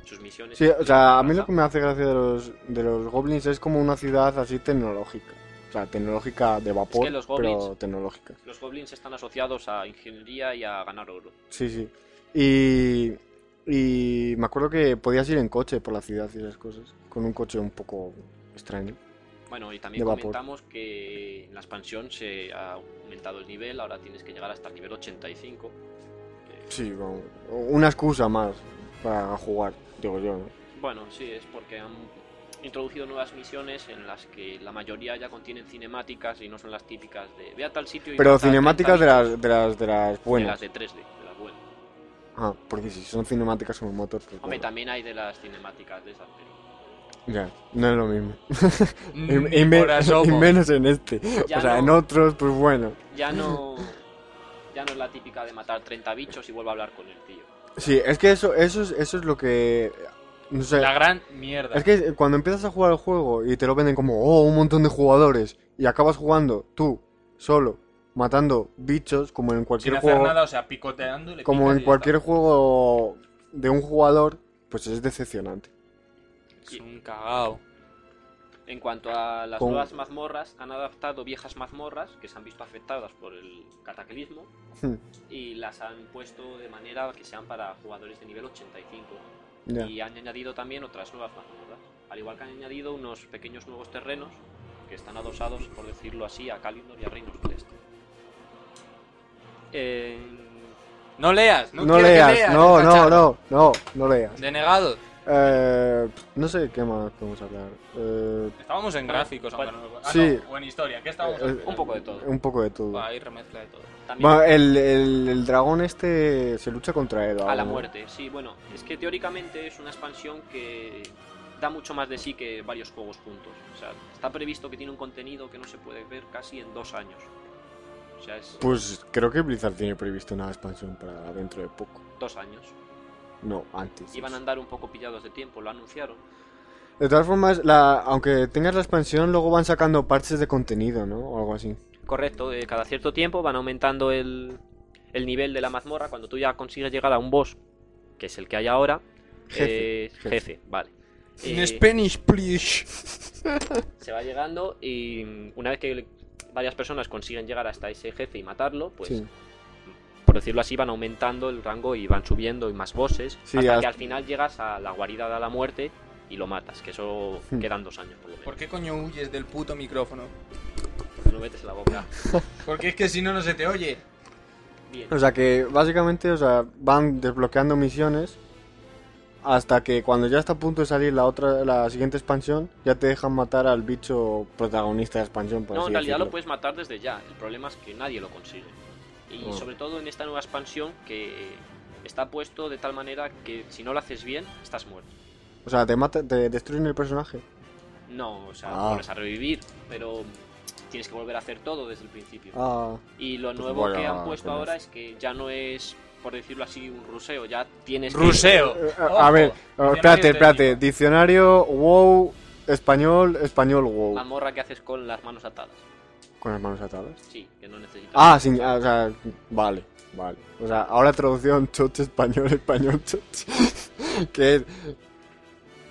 sus misiones. Sí, o sea, a mí lo que me hace gracia de los, de los goblins es como una ciudad así tecnológica. O sea, tecnológica de vapor, que los pero tecnológica. Los goblins están asociados a ingeniería y a ganar oro. Sí, sí. Y, y me acuerdo que podías ir en coche por la ciudad y esas cosas. Con un coche un poco extraño. Bueno, y también comentamos que en la expansión se ha aumentado el nivel, ahora tienes que llegar hasta el nivel 85. que- Sí, vamos. Una excusa más para jugar, digo yo, ¿no? Bueno, sí, es porque han introducido nuevas misiones en las que la mayoría ya contienen cinemáticas y no son las típicas de ve a tal sitio y Pero mata a 30 cinemáticas de bichos". las, de las, de las De buenas. las de 3D, de las buenas. Ah, porque si son cinemáticas con el motor, pues Hombre, bueno. también hay de las cinemáticas de esas, pero Ya, no es lo mismo. Ni y, y me- menos en este. Ya o sea, no. en otros, pues bueno. ya no ya no es la típica de matar 30 bichos y vuelvo a hablar con el tío. Sí, es que eso, eso, es, eso es lo que... No sé, La gran mierda. es que cuando empiezas a jugar el juego y te lo venden como, oh, un montón de jugadores, y acabas jugando tú, solo, matando bichos, como en Sin cualquier hacer juego... nada, o sea, picoteando. le como en cualquier está. juego de un jugador, pues es decepcionante. Es un cagao. En cuanto a las Con- nuevas mazmorras, han adaptado viejas mazmorras que se han visto afectadas por el cataclismo Hmm, y las han puesto de manera que sean para jugadores de nivel 85. ya. Y han añadido también otras nuevas mazmorras. Al igual que han añadido unos pequeños nuevos terrenos que están adosados, por decirlo así, a Kalindor y a Reinos del Este. Eh, No leas, no, No, leas, leas, no, no, no, no, no leas. Denegado. Eh, no sé qué más podemos hablar. Eh, Estábamos en Bueno, gráficos, aunque no- ah, sí. no, o en historia. ¿Qué estábamos Eh, haciendo? un poco de todo. un poco de todo. Va, hay remezcla de todo. también Bueno, el, el, el dragón este se lucha contra él. a la muerte, sí, bueno, es que teóricamente es una expansión que da mucho más de sí que varios juegos juntos. O sea, está previsto que tiene un contenido que no se puede ver casi en dos años. O sea, es Pues creo que Blizzard tiene previsto una expansión para dentro de poco. dos años. No, antes. Iban a andar un poco pillados de tiempo, lo anunciaron. De todas formas, la, aunque tengas la expansión, luego van sacando parches de contenido, ¿no? O algo así. Correcto, eh, cada cierto tiempo van aumentando el, el nivel de la mazmorra. Cuando tú ya consigues llegar a un boss, que es el que hay ahora, Jefe, eh, jefe. jefe, vale. In Eh, Spanish, please. se va llegando y una vez que varias personas consiguen llegar hasta ese jefe y matarlo, pues sí. Por decirlo así van aumentando el rango y van subiendo y más bosses Sí, hasta hasta- que al final llegas a la guarida de la muerte y lo matas, que eso Hmm. quedan dos años por lo menos. ¿Por qué coño huyes del puto micrófono? Lo metes la boca. Porque es que si no, no se te oye. Bien. O sea que básicamente, o sea, van desbloqueando misiones hasta que cuando ya está a punto de salir la otra, la siguiente expansión, ya te dejan matar al bicho protagonista de la expansión. Por No, así en realidad decirlo. lo puedes matar desde ya. El problema es que nadie lo consigue. Y Oh. sobre todo en esta nueva expansión que está puesto de tal manera que si no lo haces bien, estás muerto. O sea, te mata, te destruyen el personaje. No, o sea, Ah. vuelves a revivir, pero tienes que volver a hacer todo desde el principio. Ah, Y lo Pues nuevo vaya que han puesto ahora es que ya no es, por decirlo así, un ruseo, ya tienes que- Ruseo. Eh, a- Ojo, a ver, diccionario espérate, espérate. técnico. Diccionario WoW, español, español WoW. mazmorra que haces con las manos atadas. Con las manos atadas. Sí, que no necesitas. Ah, sí, ah, o sea, vale, vale. O sea, ahora traducción choche español, español choche. que es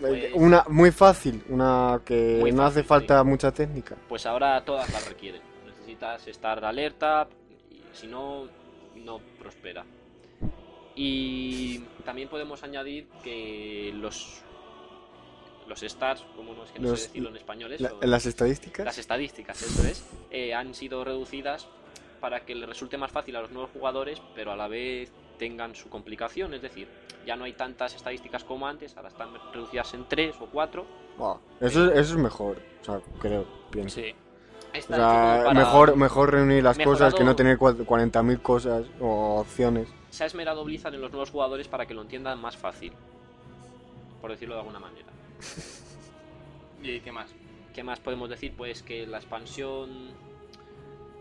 Pues- una muy fácil, una que no hace falta mucha técnica. Pues ahora todas las requieren. Necesitas estar alerta y si no, no prospera. Y también podemos añadir que los los stars, como no es que no Los- sé decirlo en español La- las estadísticas. las estadísticas, eso es, eh, han sido reducidas para que les resulte más fácil a los nuevos jugadores, pero a la vez tengan su complicación, es decir, ya no hay tantas estadísticas como antes, ahora están reducidas en tres o cuatro. Buah, eso, es- eso es mejor, o sea, creo, pienso. Sí. O sea, mejor, mejor reunir las cosas que no Mejorado- tener cua- 40.000 cosas o opciones. se ha esmerado Blizzard en los nuevos jugadores para que lo entiendan más fácil, por decirlo de alguna manera. ¿Y qué más? ¿Qué más podemos decir? Pues que la expansión,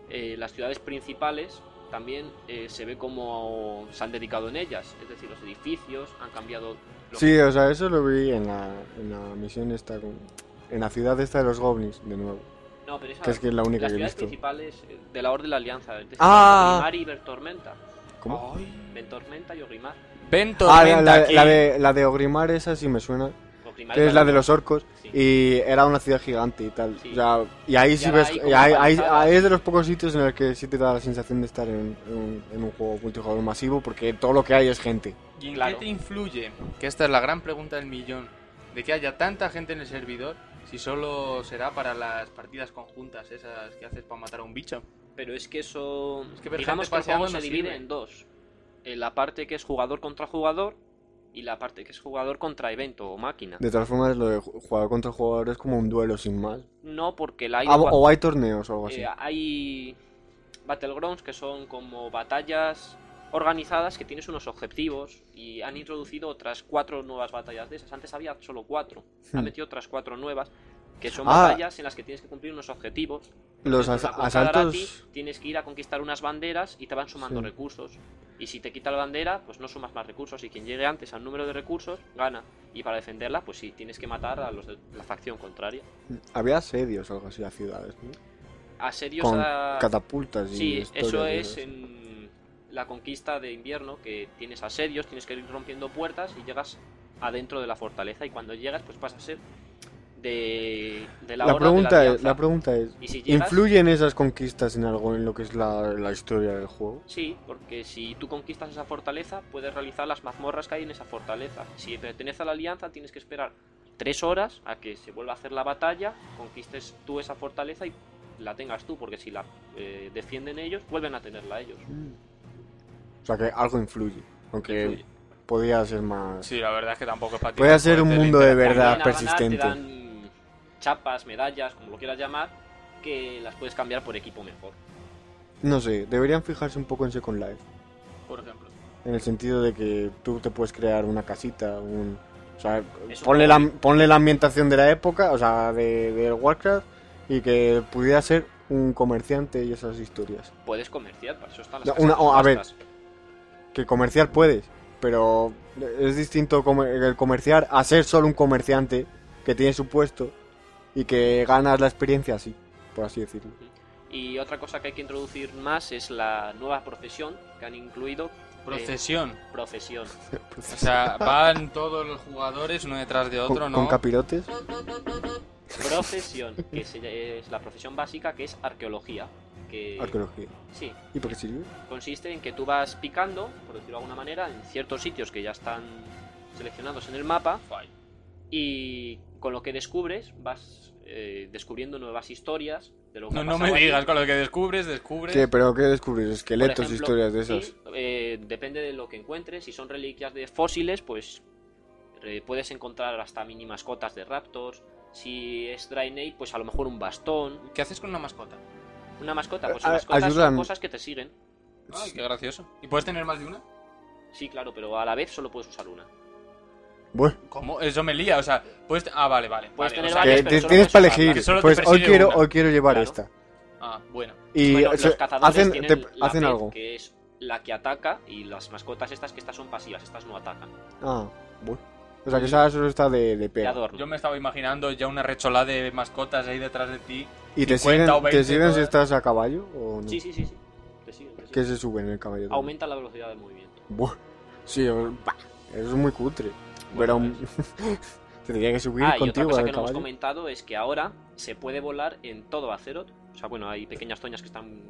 eh, las ciudades principales también eh, se ve como se han dedicado en ellas, es decir, los edificios han cambiado. lo- Sí, o sea, eso lo vi en la, en la misión esta, con- en la ciudad esta de los goblins, de nuevo. no, pero esa- Que es que es la única las que he ciudades visto. principales eh, de la Orden de la Alianza, es decir, Ah. Ogrimar y Ventormenta. ¿Cómo? Ventormenta y Ogrimar. Ven Ah, la de, la de Ogrimar, esa sí me suena. Que es la de los orcos. Sí. Y era una ciudad gigante y tal. Sí. O sea, y ahí Y sí ves. ahí, ahí- es de los pocos sitios en el que sí te da la sensación de estar en, en un, en un juego multijugador masivo. Porque todo lo que hay es gente. ¿Y en Claro. qué te influye? Que esta es la gran pregunta del millón. De que haya tanta gente en el servidor si solo será para las partidas conjuntas esas que haces para matar a un bicho. Pero es que eso. Es que digamos que el juego se divide sirve. en dos: en la parte que es jugador contra jugador y la parte que es jugador contra evento o máquina. De todas formas, lo de ju- jugador contra jugador es como un duelo sin más. No, porque la hay, Ah, o hay torneos o algo así. eh, hay Battlegrounds que son como batallas organizadas que tienes unos objetivos y han introducido otras cuatro nuevas batallas de esas. Antes había solo cuatro, han Hmm. metido otras cuatro nuevas que son Ah. batallas en las que tienes que cumplir unos objetivos. Los Arati asaltos. tienes que ir a conquistar unas banderas y te van sumando Sí. recursos. Y si te quita la bandera, pues no sumas más recursos. Y quien llegue antes al número de recursos, gana. Y para defenderla, pues sí, tienes que matar a los de la facción contraria. Había asedios o algo así a ciudades. ¿no? Asedios Con a... catapultas y Sí, eso es en la conquista de invierno, que tienes asedios, tienes que ir rompiendo puertas y llegas adentro de la fortaleza. Y cuando llegas, pues vas a ser de, de la, La de pregunta, es, la pregunta es, si llegas- ¿influyen esas conquistas en algo en lo que es la, la historia del juego? Sí, porque si tú conquistas esa fortaleza, puedes realizar las mazmorras que hay en esa fortaleza. Si pertenece a la alianza, tienes que esperar tres horas a que se vuelva a hacer la batalla, conquistes tú esa fortaleza y la tengas tú, porque si la eh, defienden ellos, vuelven a tenerla ellos. O sea que algo influye, aunque Influye. podía ser más... Sí, la verdad es que tampoco es para ser un mundo de verdad ganar persistente. Te dan chapas, medallas, como lo quieras llamar, que las puedes cambiar por equipo mejor. No sé, deberían fijarse un poco en Second Life. Por ejemplo. En el sentido de que tú te puedes crear una casita, un, O sea, ponle la, ponle la ambientación de la época, o sea, de, de Warcraft, y que pudiera ser un comerciante y esas historias. Puedes comerciar, para eso están las una- oh, a ver. Que comerciar puedes, pero es distinto comer- el comerciar a ser solo un comerciante que tiene su puesto y que ganas la experiencia así, por así decirlo. Y otra cosa que hay que introducir más es la nueva profesión que han incluido. eh, Procesión. profesión. O sea, van todos los jugadores uno detrás de otro, con, ¿no? con capirotes. Profesión, que es la profesión básica que es arqueología. Que, Arqueología. Sí, ¿Y por qué sirve? consiste en que tú vas picando, por decirlo de alguna manera, en ciertos sitios que ya están seleccionados en el mapa y con lo que descubres vas eh, descubriendo nuevas historias de lo que No, ha no me digas, con lo que descubres, descubres. ¿Qué? ¿Pero qué descubres? Esqueletos, ejemplo, historias de sí, esas. eh, depende de lo que encuentres. Si son reliquias de fósiles, pues eh, puedes encontrar hasta mini mascotas de raptors. Si es Draenei, pues a lo mejor un bastón. ¿Qué haces con una mascota? Una mascota, pues A- mascotas ayudan. son cosas que te siguen. Ay, qué gracioso. ¿Y puedes tener más de una? Sí, claro, pero a la vez solo puedes usar una. Bueno, ¿Cómo? Eso me lía, o sea, puedes... Ah, vale, vale. Puedes vale, tener o sea, que varias, tienes para elegir. Que Pues hoy quiero, una. hoy quiero llevar Claro. esta. Ah, bueno. Y Bueno, o sea, los cazadores hacen, tienen te- la hacen pet, algo. que es la que ataca y las mascotas estas que estas son pasivas, estas no atacan. Ah, bueno. O sea que esa solo está de, de pega. Yo me estaba imaginando ya una recholada de mascotas ahí detrás de ti. ¿Y te 50 siguen, o 20 te siguen si estás a caballo o no? Sí, sí, sí, sí. Te siguen, te siguen. ¿Qué se sube en el caballo? también? Aumenta la velocidad del movimiento. Buah. Sí, bah, eso es muy cutre. Bueno, Pero un- te tenía que subir Ah, y otra contigo cosa que no hemos comentado es que ahora se puede volar en todo Azeroth. O sea, bueno, hay pequeñas toñas que están...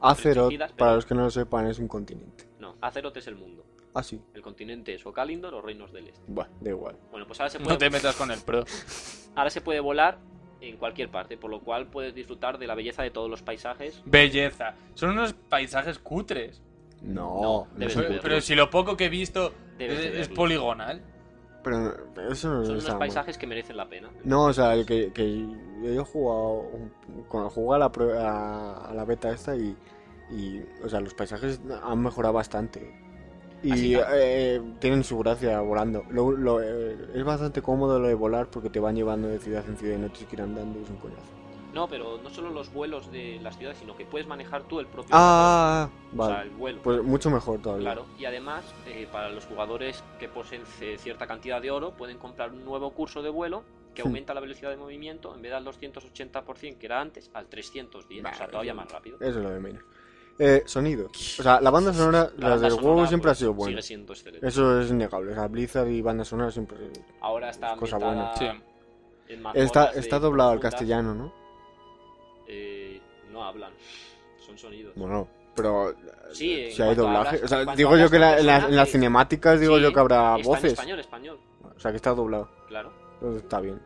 Azeroth, restringidas, para pero- los que no lo sepan, es un continente. No, Azeroth es el mundo. Ah, sí. El continente es o Kalindor o Reinos del Este. Buah, da igual. Bueno, pues ahora se puede, No te metas con el pro. ahora se puede volar en cualquier parte, por lo cual puedes disfrutar de la belleza de todos los paisajes. Belleza. Son unos paisajes cutres. No, No, no Pero, pero si lo poco que he visto es, es poligonal. Pero eso no Son unos mal. paisajes que merecen la pena. No, o sea, el que, que yo he jugado cuando jugué a la, a, a la beta esta y, y, o sea, los paisajes han mejorado bastante. Y eh, tienen su gracia volando. Lo- lo, eh, es bastante cómodo lo de volar porque te van llevando de ciudad en ciudad y no tienes que ir andando es un coñazo. No, pero no solo los vuelos de las ciudades, sino que puedes manejar tú el propio Ah, motor, o sea, vale. el vuelo. Pues mucho mejor todavía. Claro, y además, eh, para los jugadores que poseen cierta cantidad de oro, pueden comprar un nuevo curso de vuelo que Hmm. aumenta la velocidad de movimiento en vez del 280% que era antes, al 310, o sea, Vale, todavía más rápido. Eso es lo de menos. Eh, sonido. O sea, la banda sonora, La las del sonora, juego siempre pues, ha sido buena. Sigue siendo excelente. Eso es innegable. O sea, Blizzard y banda sonora siempre. Ahora está es cosa ambientada Sí. en Está, está doblado al castellano, ¿no? Eh, no hablan, son sonidos. Bueno, pero. Sí, eh, si hay doblaje. hablas- o sea, digo yo que la- en, la- en las cinemáticas digo sí, yo que habrá está en voces. español, español, O sea, que está doblado. claro. Entonces está bien.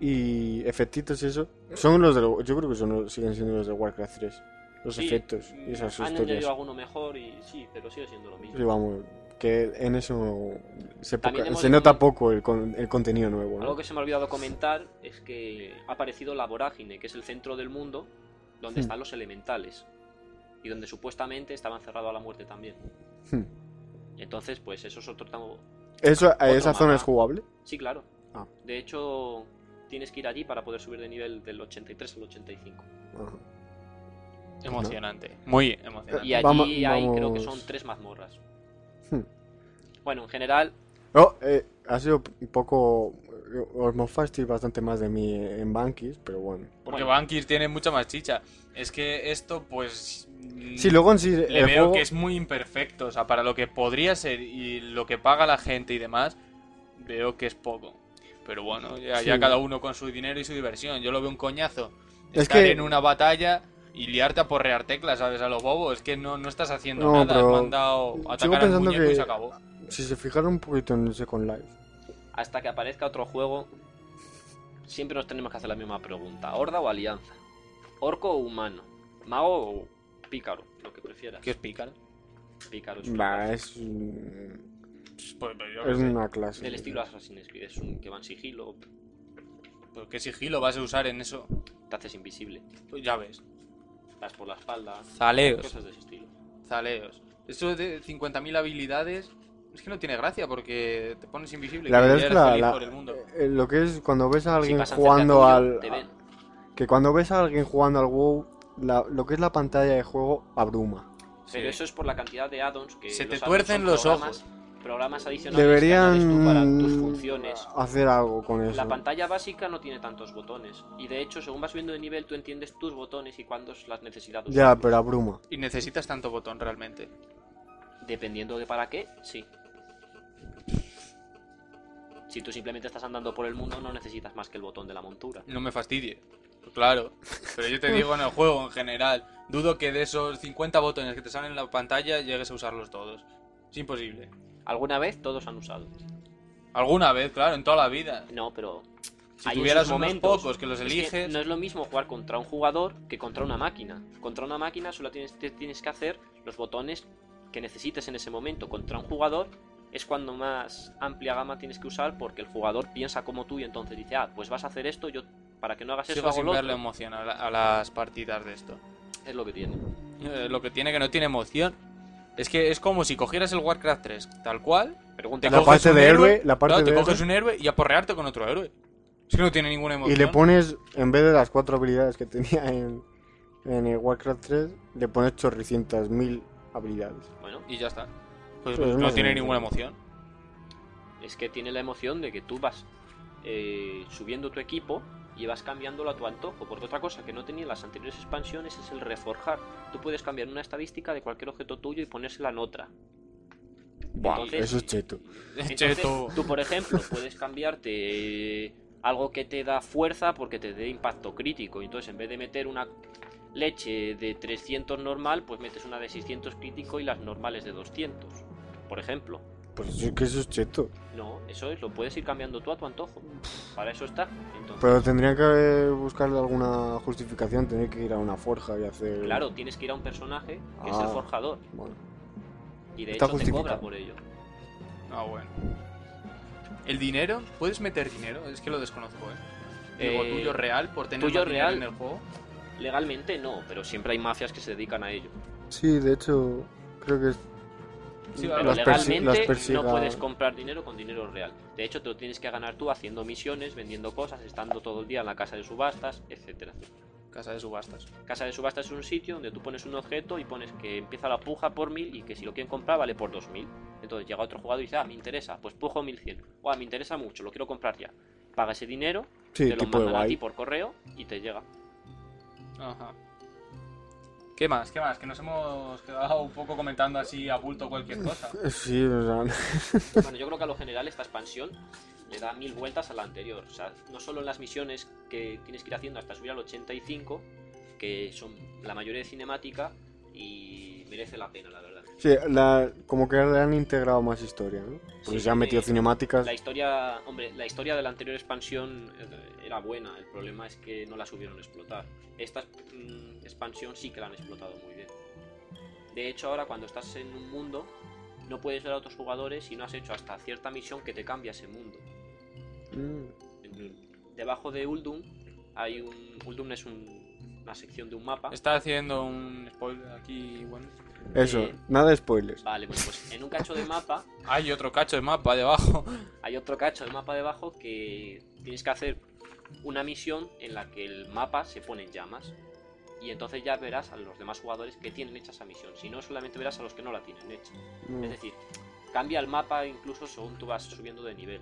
Y efectitos y eso. Son los de. Yo creo que son, los- siguen siendo los de Warcraft 3. Los Sí, efectos y esas Han historias. añadido alguno mejor y sí, pero sigue siendo lo mismo. Sí, vamos. Que en eso se, poca- nota poco el, con- el contenido nuevo. ¿no? Algo que se me ha olvidado comentar es que ha aparecido la Vorágine, que es el centro del mundo donde Hmm. están los elementales y donde supuestamente estaban cerrados a la muerte también. Hmm. Entonces, pues eso es otro tango. Eso, ¿Esa mapa. zona es jugable? Sí, claro. Ah. De hecho, tienes que ir allí para poder subir de nivel del 83 al 85. Ajá. Emocionante. Muy emocionante. Y allí Vamos- hay, creo que son tres mazmorras. Hmm. Bueno, en general, Oh, eh, ha sido un poco. Os mofasteis bastante más de mí en Bankis, pero bueno. Porque Bueno. Bankis tiene mucha más chicha. Es que esto, pues. Sí, luego en sí. Le veo juego- que es muy imperfecto. O sea, para lo que podría ser y lo que paga la gente y demás, veo que es poco. Pero bueno, ya, cada uno con su dinero y su diversión. Yo lo veo un coñazo. Es Estar que- en una batalla y liarte a porrear teclas, ¿sabes? A lo bobo. Es que no, no estás haciendo No, nada. Has pero mandado sigo atacar al muñeco que- y se acabó. Si se fijaron un poquito en el Second Life. hasta que aparezca otro juego, siempre nos tenemos que hacer la misma pregunta. ¿Horda o alianza? ¿Orco o humano? ¿Mago o pícaro? Lo que prefieras. ¿Qué es picar? Pícaro es Va, es. Pues, pues, Es sé. una clase. del estilo Assassin's Creed. Es un que va en sigilo, Pues, ¿Qué sigilo vas a usar en eso? te haces invisible. Pues ya ves. Vas por la espalda. Zaleos. Cosas de ese estilo. Zaleos. Eso de 50.000 habilidades es que no tiene gracia porque te pones invisible La verdad es que eres la- feliz la- por el mundo. eh, lo que es cuando ves a alguien jugando tuyo, al. te ven. Que cuando ves a alguien jugando al WoW, la- lo que es la pantalla de juego abruma. Pero Sí. eso es por la cantidad de addons que Se los te tuercen los programas- ojos. Programas adicionales tú para tus Deberían funciones. hacer algo con eso. La pantalla básica no tiene tantos botones. Y de hecho, según vas subiendo de nivel, tú entiendes tus botones y cuándo las necesitas usar. Ya, pero abruma. Y necesitas tanto botón realmente. Dependiendo de para qué, sí. Si tú simplemente estás andando por el mundo, no necesitas más que el botón de la montura. No me fastidie. Claro. Pero yo te digo en el juego en general. Dudo que de esos 50 botones que te salen en la pantalla llegues a usarlos todos. Es imposible. ¿Alguna vez todos han usado? Alguna vez, claro, en toda la vida. No, pero Si Hay tuvieras unos momentos. pocos que los Es que eliges. no es lo mismo jugar contra un jugador que contra una máquina. Contra una máquina solo tienes, tienes que hacer los botones que necesites en ese momento. Contra un jugador es cuando más amplia gama tienes que usar porque el jugador piensa como tú y entonces dice, ah, pues vas a hacer esto, yo para que no hagas eso Sigo hago sin verle emoción a, la- a las partidas de esto. Es lo que tiene. Eh, lo que tiene que no tiene emoción. Es que es como si cogieras el Warcraft 3, tal cual. Pregunta La parte de héroe, la parte claro, te de coges héroe. un héroe y aporrearte con otro héroe. Es que no tiene ninguna emoción. Y le pones, en vez de las cuatro habilidades que tenía en, en el Warcraft 3, le pones chorricientas mil habilidades. Bueno, Y ya está. Pues, Pues no tiene ninguna emoción. es que tiene la emoción de que tú vas eh, subiendo tu equipo y vas cambiándolo a tu antojo. Porque otra cosa que no tenía en las anteriores expansiones es el reforjar. Tú puedes cambiar una estadística de cualquier objeto tuyo y ponérsela en otra. Buah, Entonces- eso es cheto. Entonces, Cheto. tú, por ejemplo, puedes cambiarte algo que te da fuerza porque te dé impacto crítico. Entonces, en vez de meter una leche de 300 normal, pues metes una de 600 crítico y las normales de 200. Por ejemplo. Pues es que eso es cheto. No, eso es, lo puedes ir cambiando tú a tu antojo. Para eso está. Entonces, Pero tendrían que buscarle alguna justificación, tener que ir a una forja y hacer... claro, tienes que ir a un personaje que es Ah. el forjador. Bueno, Y de Está hecho te cobra por ello. Ah, bueno. ¿El dinero? ¿Puedes meter dinero? Es que lo desconozco, ¿eh? Digo, Eh, tuyo real por tener tuyo real. en el juego. Legalmente no, pero siempre hay mafias que se dedican a ello. sí, de hecho, creo que. Sí, Pero las legalmente persiga- no puedes comprar dinero con dinero real. De hecho, te lo tienes que ganar tú haciendo misiones, vendiendo cosas, estando todo el día en la casa de subastas, etcétera. Casa de subastas. Casa de subastas es un sitio donde tú pones un objeto y pones que empieza la puja por 1000 y que si lo quieren comprar vale por 2000. Entonces llega otro jugador y dice, ah, me interesa, pues pujo 1100. O ah, me interesa mucho, lo quiero comprar ya. Paga ese dinero, Sí, te lo mandan a ti por correo y te llega. Ajá. ¿Qué más? ¿Qué más? Que nos hemos quedado un poco comentando así a bulto cualquier cosa. Sí, o sea... Bueno, yo creo que a lo general esta expansión le da mil vueltas a la anterior. O sea, no solo en las misiones que tienes que ir haciendo hasta subir al 85, que son la mayoría de cinemática y merece la pena, la verdad. Sí, la, como que le han integrado más historia, ¿no? Porque Sí, se han metido cinemáticas. La historia, hombre, la historia de la anterior expansión eh, era buena, el problema es que no la supieron explotar. Esta mm, expansión sí que la han explotado muy bien. De hecho, ahora cuando estás en un mundo, no puedes ver a otros jugadores si no has hecho hasta cierta misión que te cambia ese mundo. Mm, Debajo de Uldum hay un. Uldum es un- una sección de un mapa. Está haciendo un spoiler aquí, bueno. Eso, Eh, nada de spoilers. Vale, bueno, pues en un cacho de mapa Hay otro cacho de mapa debajo. hay otro cacho de mapa debajo que tienes que hacer una misión en la que el mapa se pone en llamas. Y entonces ya verás a los demás jugadores que tienen hecha esa misión. Si no, solamente verás a los que no la tienen hecha. Mm. Es decir, cambia el mapa incluso según tú vas subiendo de nivel.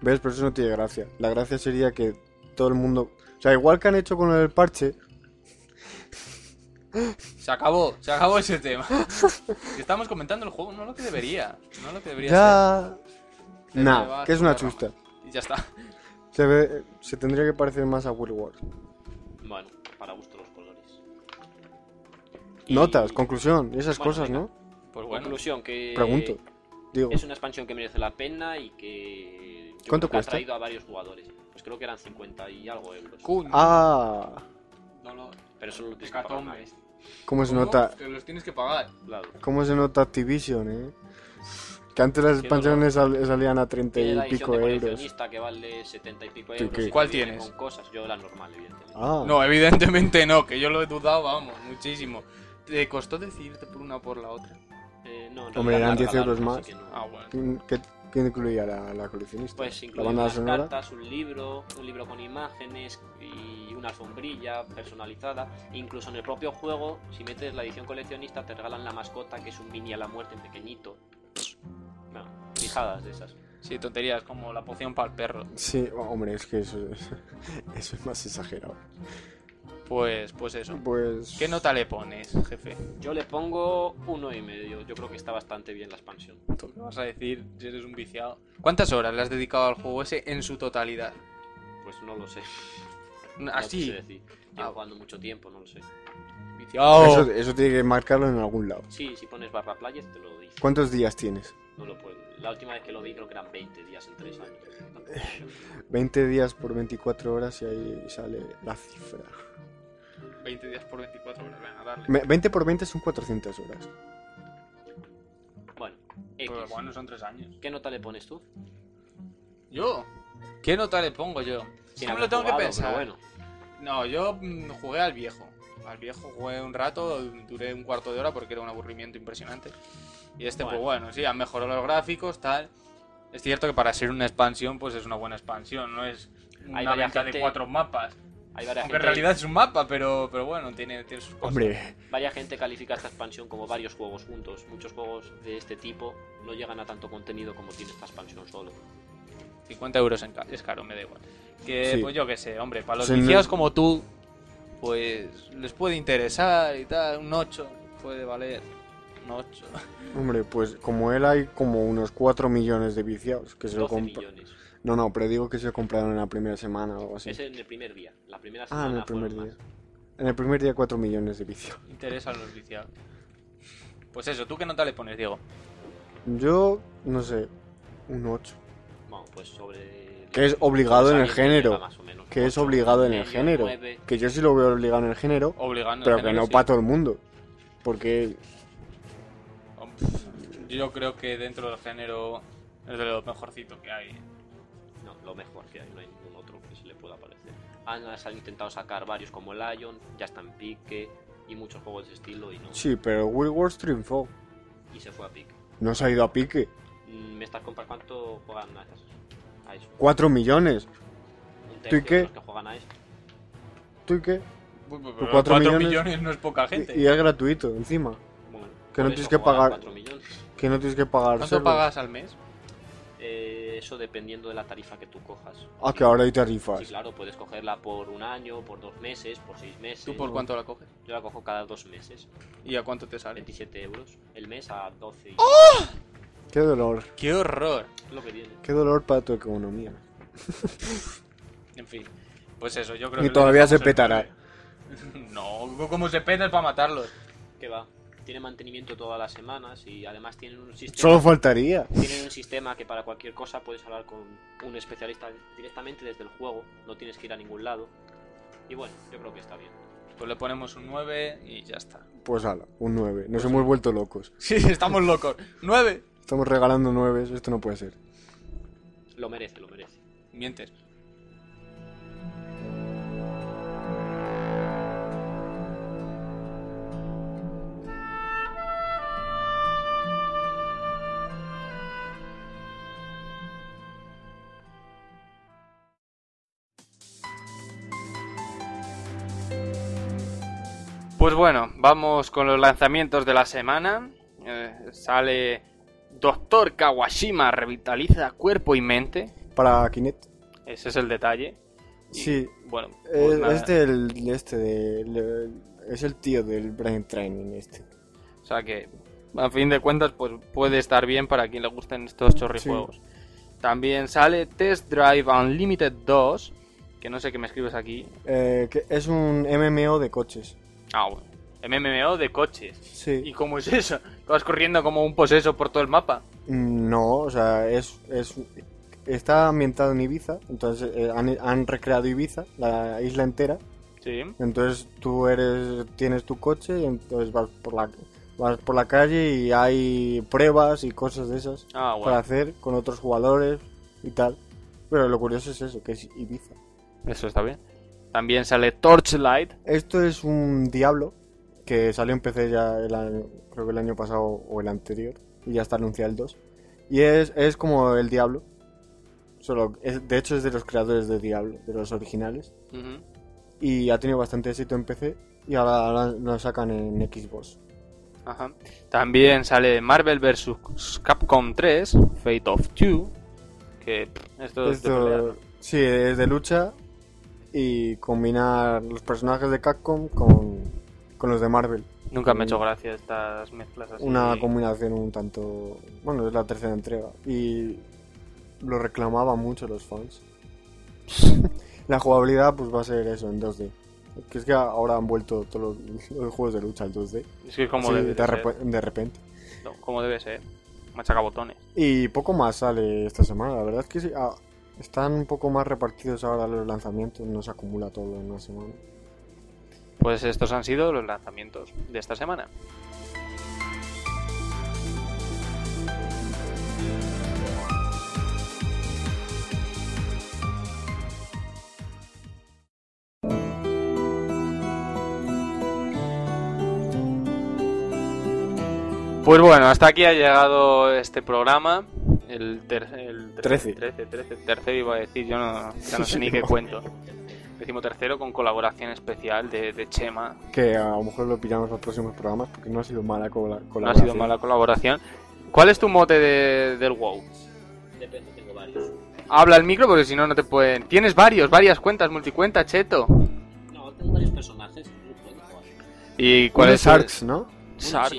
¿Ves? Pero eso no tiene gracia. La gracia sería que todo el mundo... O sea, igual que han hecho con el parche, Se acabó, se acabó ese tema. Estamos comentando el juego, no lo que debería. No lo que debería ya... Se me Nah, que es una chusta. ser. Y ya está. Se, ve- se tendría que parecer más a World War. Bueno, para gusto los colores. Y- Notas, conclusión, esas Bueno, cosas, venga. ¿no? Pues bueno. Conclusión que Pregunto. Digo, es una expansión que merece la pena y que yo ¿Cuánto creo que cuesta? ha traído a varios jugadores. Pues creo que eran 50 y algo euros. Ah. Pero solo lo tienes que cómo se ¿Cómo? nota, Que los tienes que pagar. Claro. cómo se nota Activision, ¿eh? Que antes las expansiones sal- salían a 30 Tiene y edición pico de euros. coleccionista que vale 70 y pico Sí, euros. ¿qué? y que ¿Cuál viene tienes? Con cosas. Yo la normal, evidentemente. Ah, No, evidentemente no, que yo lo he dudado, vamos, muchísimo. ¿Te costó decidirte por una o por la otra? Eh, no, en Hombre, realidad eran la 10 euros más. que no. Ah, bueno. ¿Qué, qué incluía la, la coleccionista? Pues banda unas sonora. cartas, un libro, un libro con imágenes y una alfombrilla personalizada. Incluso en el propio juego, si metes la edición coleccionista, te regalan la mascota, que es un mini a la muerte pequeñito. No, fijadas de esas. Sí, tonterías como la poción para el perro. Sí, hombre, es que eso, eso es más exagerado. Pues, pues eso. Pues. ¿Qué nota le pones, jefe? Yo le pongo uno y medio. Yo creo que está bastante bien la expansión. ¿Tú qué vas a decir si eres un viciado? ¿Cuántas horas le has dedicado al juego ese en su totalidad? Pues no lo sé. No Así, decir. Llevo Ah. jugando mucho tiempo, no lo sé. viciado. Eso, eso tiene que marcarlo en algún lado. Sí, si pones barra playas te lo dice. ¿Cuántos días tienes? No lo puedo. La última vez que lo vi creo que eran 20 días en 3 años. 20 días por 24 horas y ahí sale la cifra. 20 días por 24 horas, venga, darle. Me- 20 por 20 son 400 horas. Bueno, X. Pero bueno, son 3 años. ¿Qué nota le pones tú? ¿Yo? ¿Qué nota le pongo yo? No me lo tengo que pensar. bueno. No, yo mm, jugué al viejo. Al viejo jugué un rato, duré un cuarto de hora porque era un aburrimiento impresionante. Y este, pues Bueno. bueno, sí, han mejorado los gráficos, tal. Es cierto que para ser una expansión, pues es una buena expansión, no es una venta de cuatro mapas. Hay varias Aunque en realidad es un mapa, pero, pero bueno, tiene, tiene sus cosas. Hombre, gente califica esta expansión como varios juegos juntos. Muchos juegos de este tipo no llegan a tanto contenido como tiene esta expansión solo. 50 euros en ca- es caro, me da igual. Que, Sí. pues yo qué sé, hombre, para los viciados como tú, pues les puede interesar y tal. Un 8 puede valer. Un 8. hombre, pues como él hay como unos 4 millones de viciados que se lo 12 compran. No, no, pero digo que se compraron en la primera semana o algo así. Es en el primer día. La primera Ah, semana en el primer día. más. En el primer día 4 millones de viciados. Interesan los viciados. Pues eso, ¿tú qué nota le pones, Diego? Yo, no sé, un 8. Bueno, pues sobre... Que es obligado en el género. llega más o menos. Que es obligado en el género. Que yo sí lo veo obligado en el género, Obligando. pero al que género, no sí. para todo el mundo. Porque, Yo creo que dentro del género es de lo mejorcito que hay. No, lo mejor que hay, no hay ningún otro que se le pueda parecer. Han, han intentado sacar varios como Lion, ya está en pique, y muchos juegos de ese estilo, y no. sí, pero World Wars triunfó. Y se fue a pique. No se ha ido a pique. Mm, ¿Me estás comparando cuánto juegan a, esas, a eso? 4 millones. Un ¿Tú y qué? los que juegan a eso. ¿Tú y qué? Pero cuatro 4 millones- millones... no es poca gente. Y, y es gratuito, encima. Bueno, Que no tienes que pagar. 4 millones. Que no tienes que pagar ¿Cuánto pagas al mes? Eh, eso dependiendo de la tarifa que tú cojas. Ah, que ahora hay Sí, tarifas. claro, puedes cogerla por un año, por dos meses, por seis meses. ¿Tú por cuánto la coges? Yo la cojo cada dos meses. ¿Y a cuánto te sale? 27 euros. El mes a 12. y- ¡Oh! Qué dolor. ¡Qué horror! Es lo que tiene. Qué dolor para tu economía. En fin, pues eso, yo creo Y que... le todavía se petará. No, como se peta es para matarlos. Que va. Tiene mantenimiento todas las semanas y además tienen un sistema. Solo faltaría. Tienen un sistema que para cualquier cosa puedes hablar con un especialista directamente desde el juego, no tienes que ir a ningún lado. Y bueno, yo creo que está bien. Pues le ponemos un 9 y ya está. Pues ala, un 9. Nos hemos vuelto locos. Sí, estamos locos. ¡9! Estamos regalando 9, esto no puede ser. Lo merece, lo merece. Mientes. Pues bueno, vamos con los lanzamientos de la semana. Eh, sale Doctor Kawashima revitaliza cuerpo y mente. Para Kinect. Ese es el detalle. Y, Sí. Bueno, Eh, pues nada. es del. Este de. le- es el tío del Brain Training este. O sea que, a fin de cuentas, pues puede estar bien para quien le gusten estos chorrijuegos. También sale Test Drive Unlimited 2, que no sé qué me escribes aquí. Eh, que es un MMO de coches. Ah, bueno. MMO de coches. ¿Y Sí. cómo es eso? ¿Vas corriendo como un poseso por todo el mapa? Mm, No, o sea, es. es está ambientado en Ibiza. Entonces eh, han, han recreado Ibiza, la isla entera. Sí. Entonces tú eres tienes tu coche y entonces vas por la vas por la calle y hay pruebas y cosas de esas Ah, para hacer con otros jugadores y tal. Pero lo curioso es eso, que es Ibiza. Eso está bien. También sale Torchlight. Esto es un Diablo que salió en PC ya el año- creo que el año pasado o el anterior, y ya está anunciado el 2. Y es, es como el Diablo, solo es- de hecho es de los creadores de Diablo, de los originales, y ha tenido bastante éxito en PC, y ahora, ahora lo sacan en Xbox. Ajá. También sale Marvel vs. Capcom 3, Fate of Two, que esto es de pelea, sí, es de lucha y combinar los personajes de Capcom con, con los de Marvel. Nunca me ha hecho gracia estas mezclas así. Una combinación un tanto... Bueno, es la tercera entrega y lo reclamaban mucho los fans. la jugabilidad pues va a ser eso en 2D. Que es que ahora han vuelto todos los, los juegos de lucha al 2D. Es que es como Sí, debe de repente. No, como debe ser. Machaca botones. Y poco más sale esta semana, la verdad es que sí, ah, están un poco más repartidos ahora los lanzamientos, no se acumula todo en una semana. Pues estos han sido los lanzamientos de esta semana. Pues bueno, hasta aquí ha llegado este programa. El, ter- el Trece. 13, 13, tercero iba a decir, yo no, ya no sé ni qué cuento. Decimo tercero con colaboración especial de, de Chema. Que a lo mejor lo pillamos en los próximos programas porque no ha sido mala cola- No ha colaboración. sido mala colaboración. ¿Cuál es tu mote de- del WoW? Depende, tengo varios. Habla el micro porque si no, no te pueden. Tienes varios, varias cuentas, multicuenta, cheto. No, tengo varios personajes. no puedo jugar. ¿Y ¿Cuál es Sharks, no? Bueno,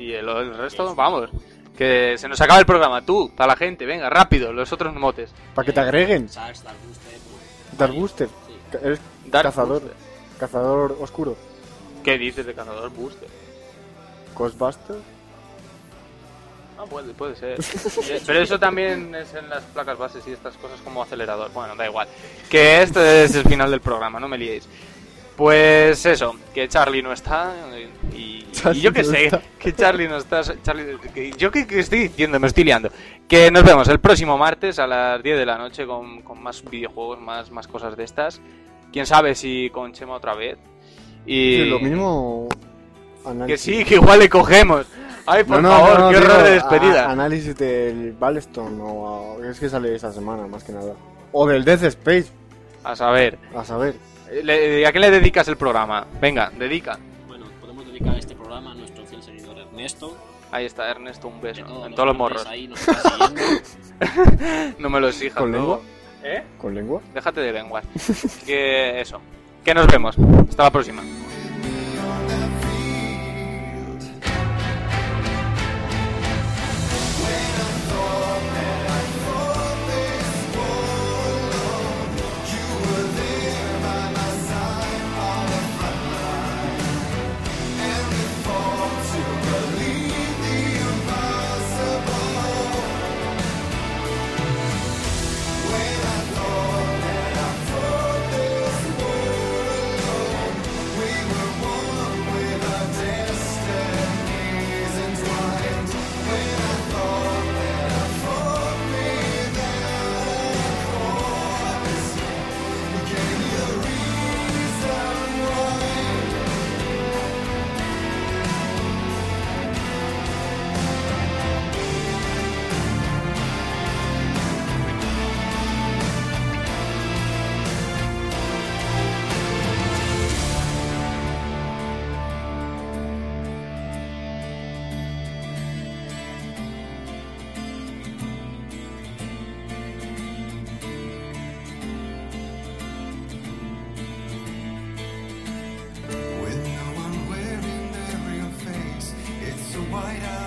Y el, el resto, vamos. Que se nos acaba el programa. Tú, para la gente, venga, rápido, los otros motes. Para que te agreguen. Dark Booster. Dark Booster. Sí. Ca- Eres Dark cazador. Booster. Cazador oscuro. ¿Qué dices de cazador booster? Ghostbuster. Ah, puede, puede ser. Pero eso también es en las placas bases y estas cosas como acelerador. Bueno, da igual. Que esto es el final del programa, no me liéis. Pues eso, que Charlie no está y, yo que no sé, está. que Charlie no está. Charlie, que- yo que, que estoy diciendo, me estoy liando. Que nos vemos el próximo martes a las 10 de la noche con, con más videojuegos, más, más cosas de estas. Quién sabe si con Chema otra vez. Y Sí, lo mismo. que sí, que igual le cogemos. Ay, por No, no, favor, no, qué horror de a- despedida. análisis del Balleston o a- es que sale esta semana más que nada. O del Death Space, A saber, a saber. Le- ¿a qué le dedicas el programa? Venga, dedica. Bueno, podemos dedicar este programa a nuestro fiel seguidor Ernesto. Ahí está, Ernesto, un beso. En todos los morros. Ahí nos está. No me lo exijas. ¿Con luego. lengua? ¿Eh? ¿Con lengua? Déjate de lenguas. que eso. Que nos vemos. Hasta la próxima. It's a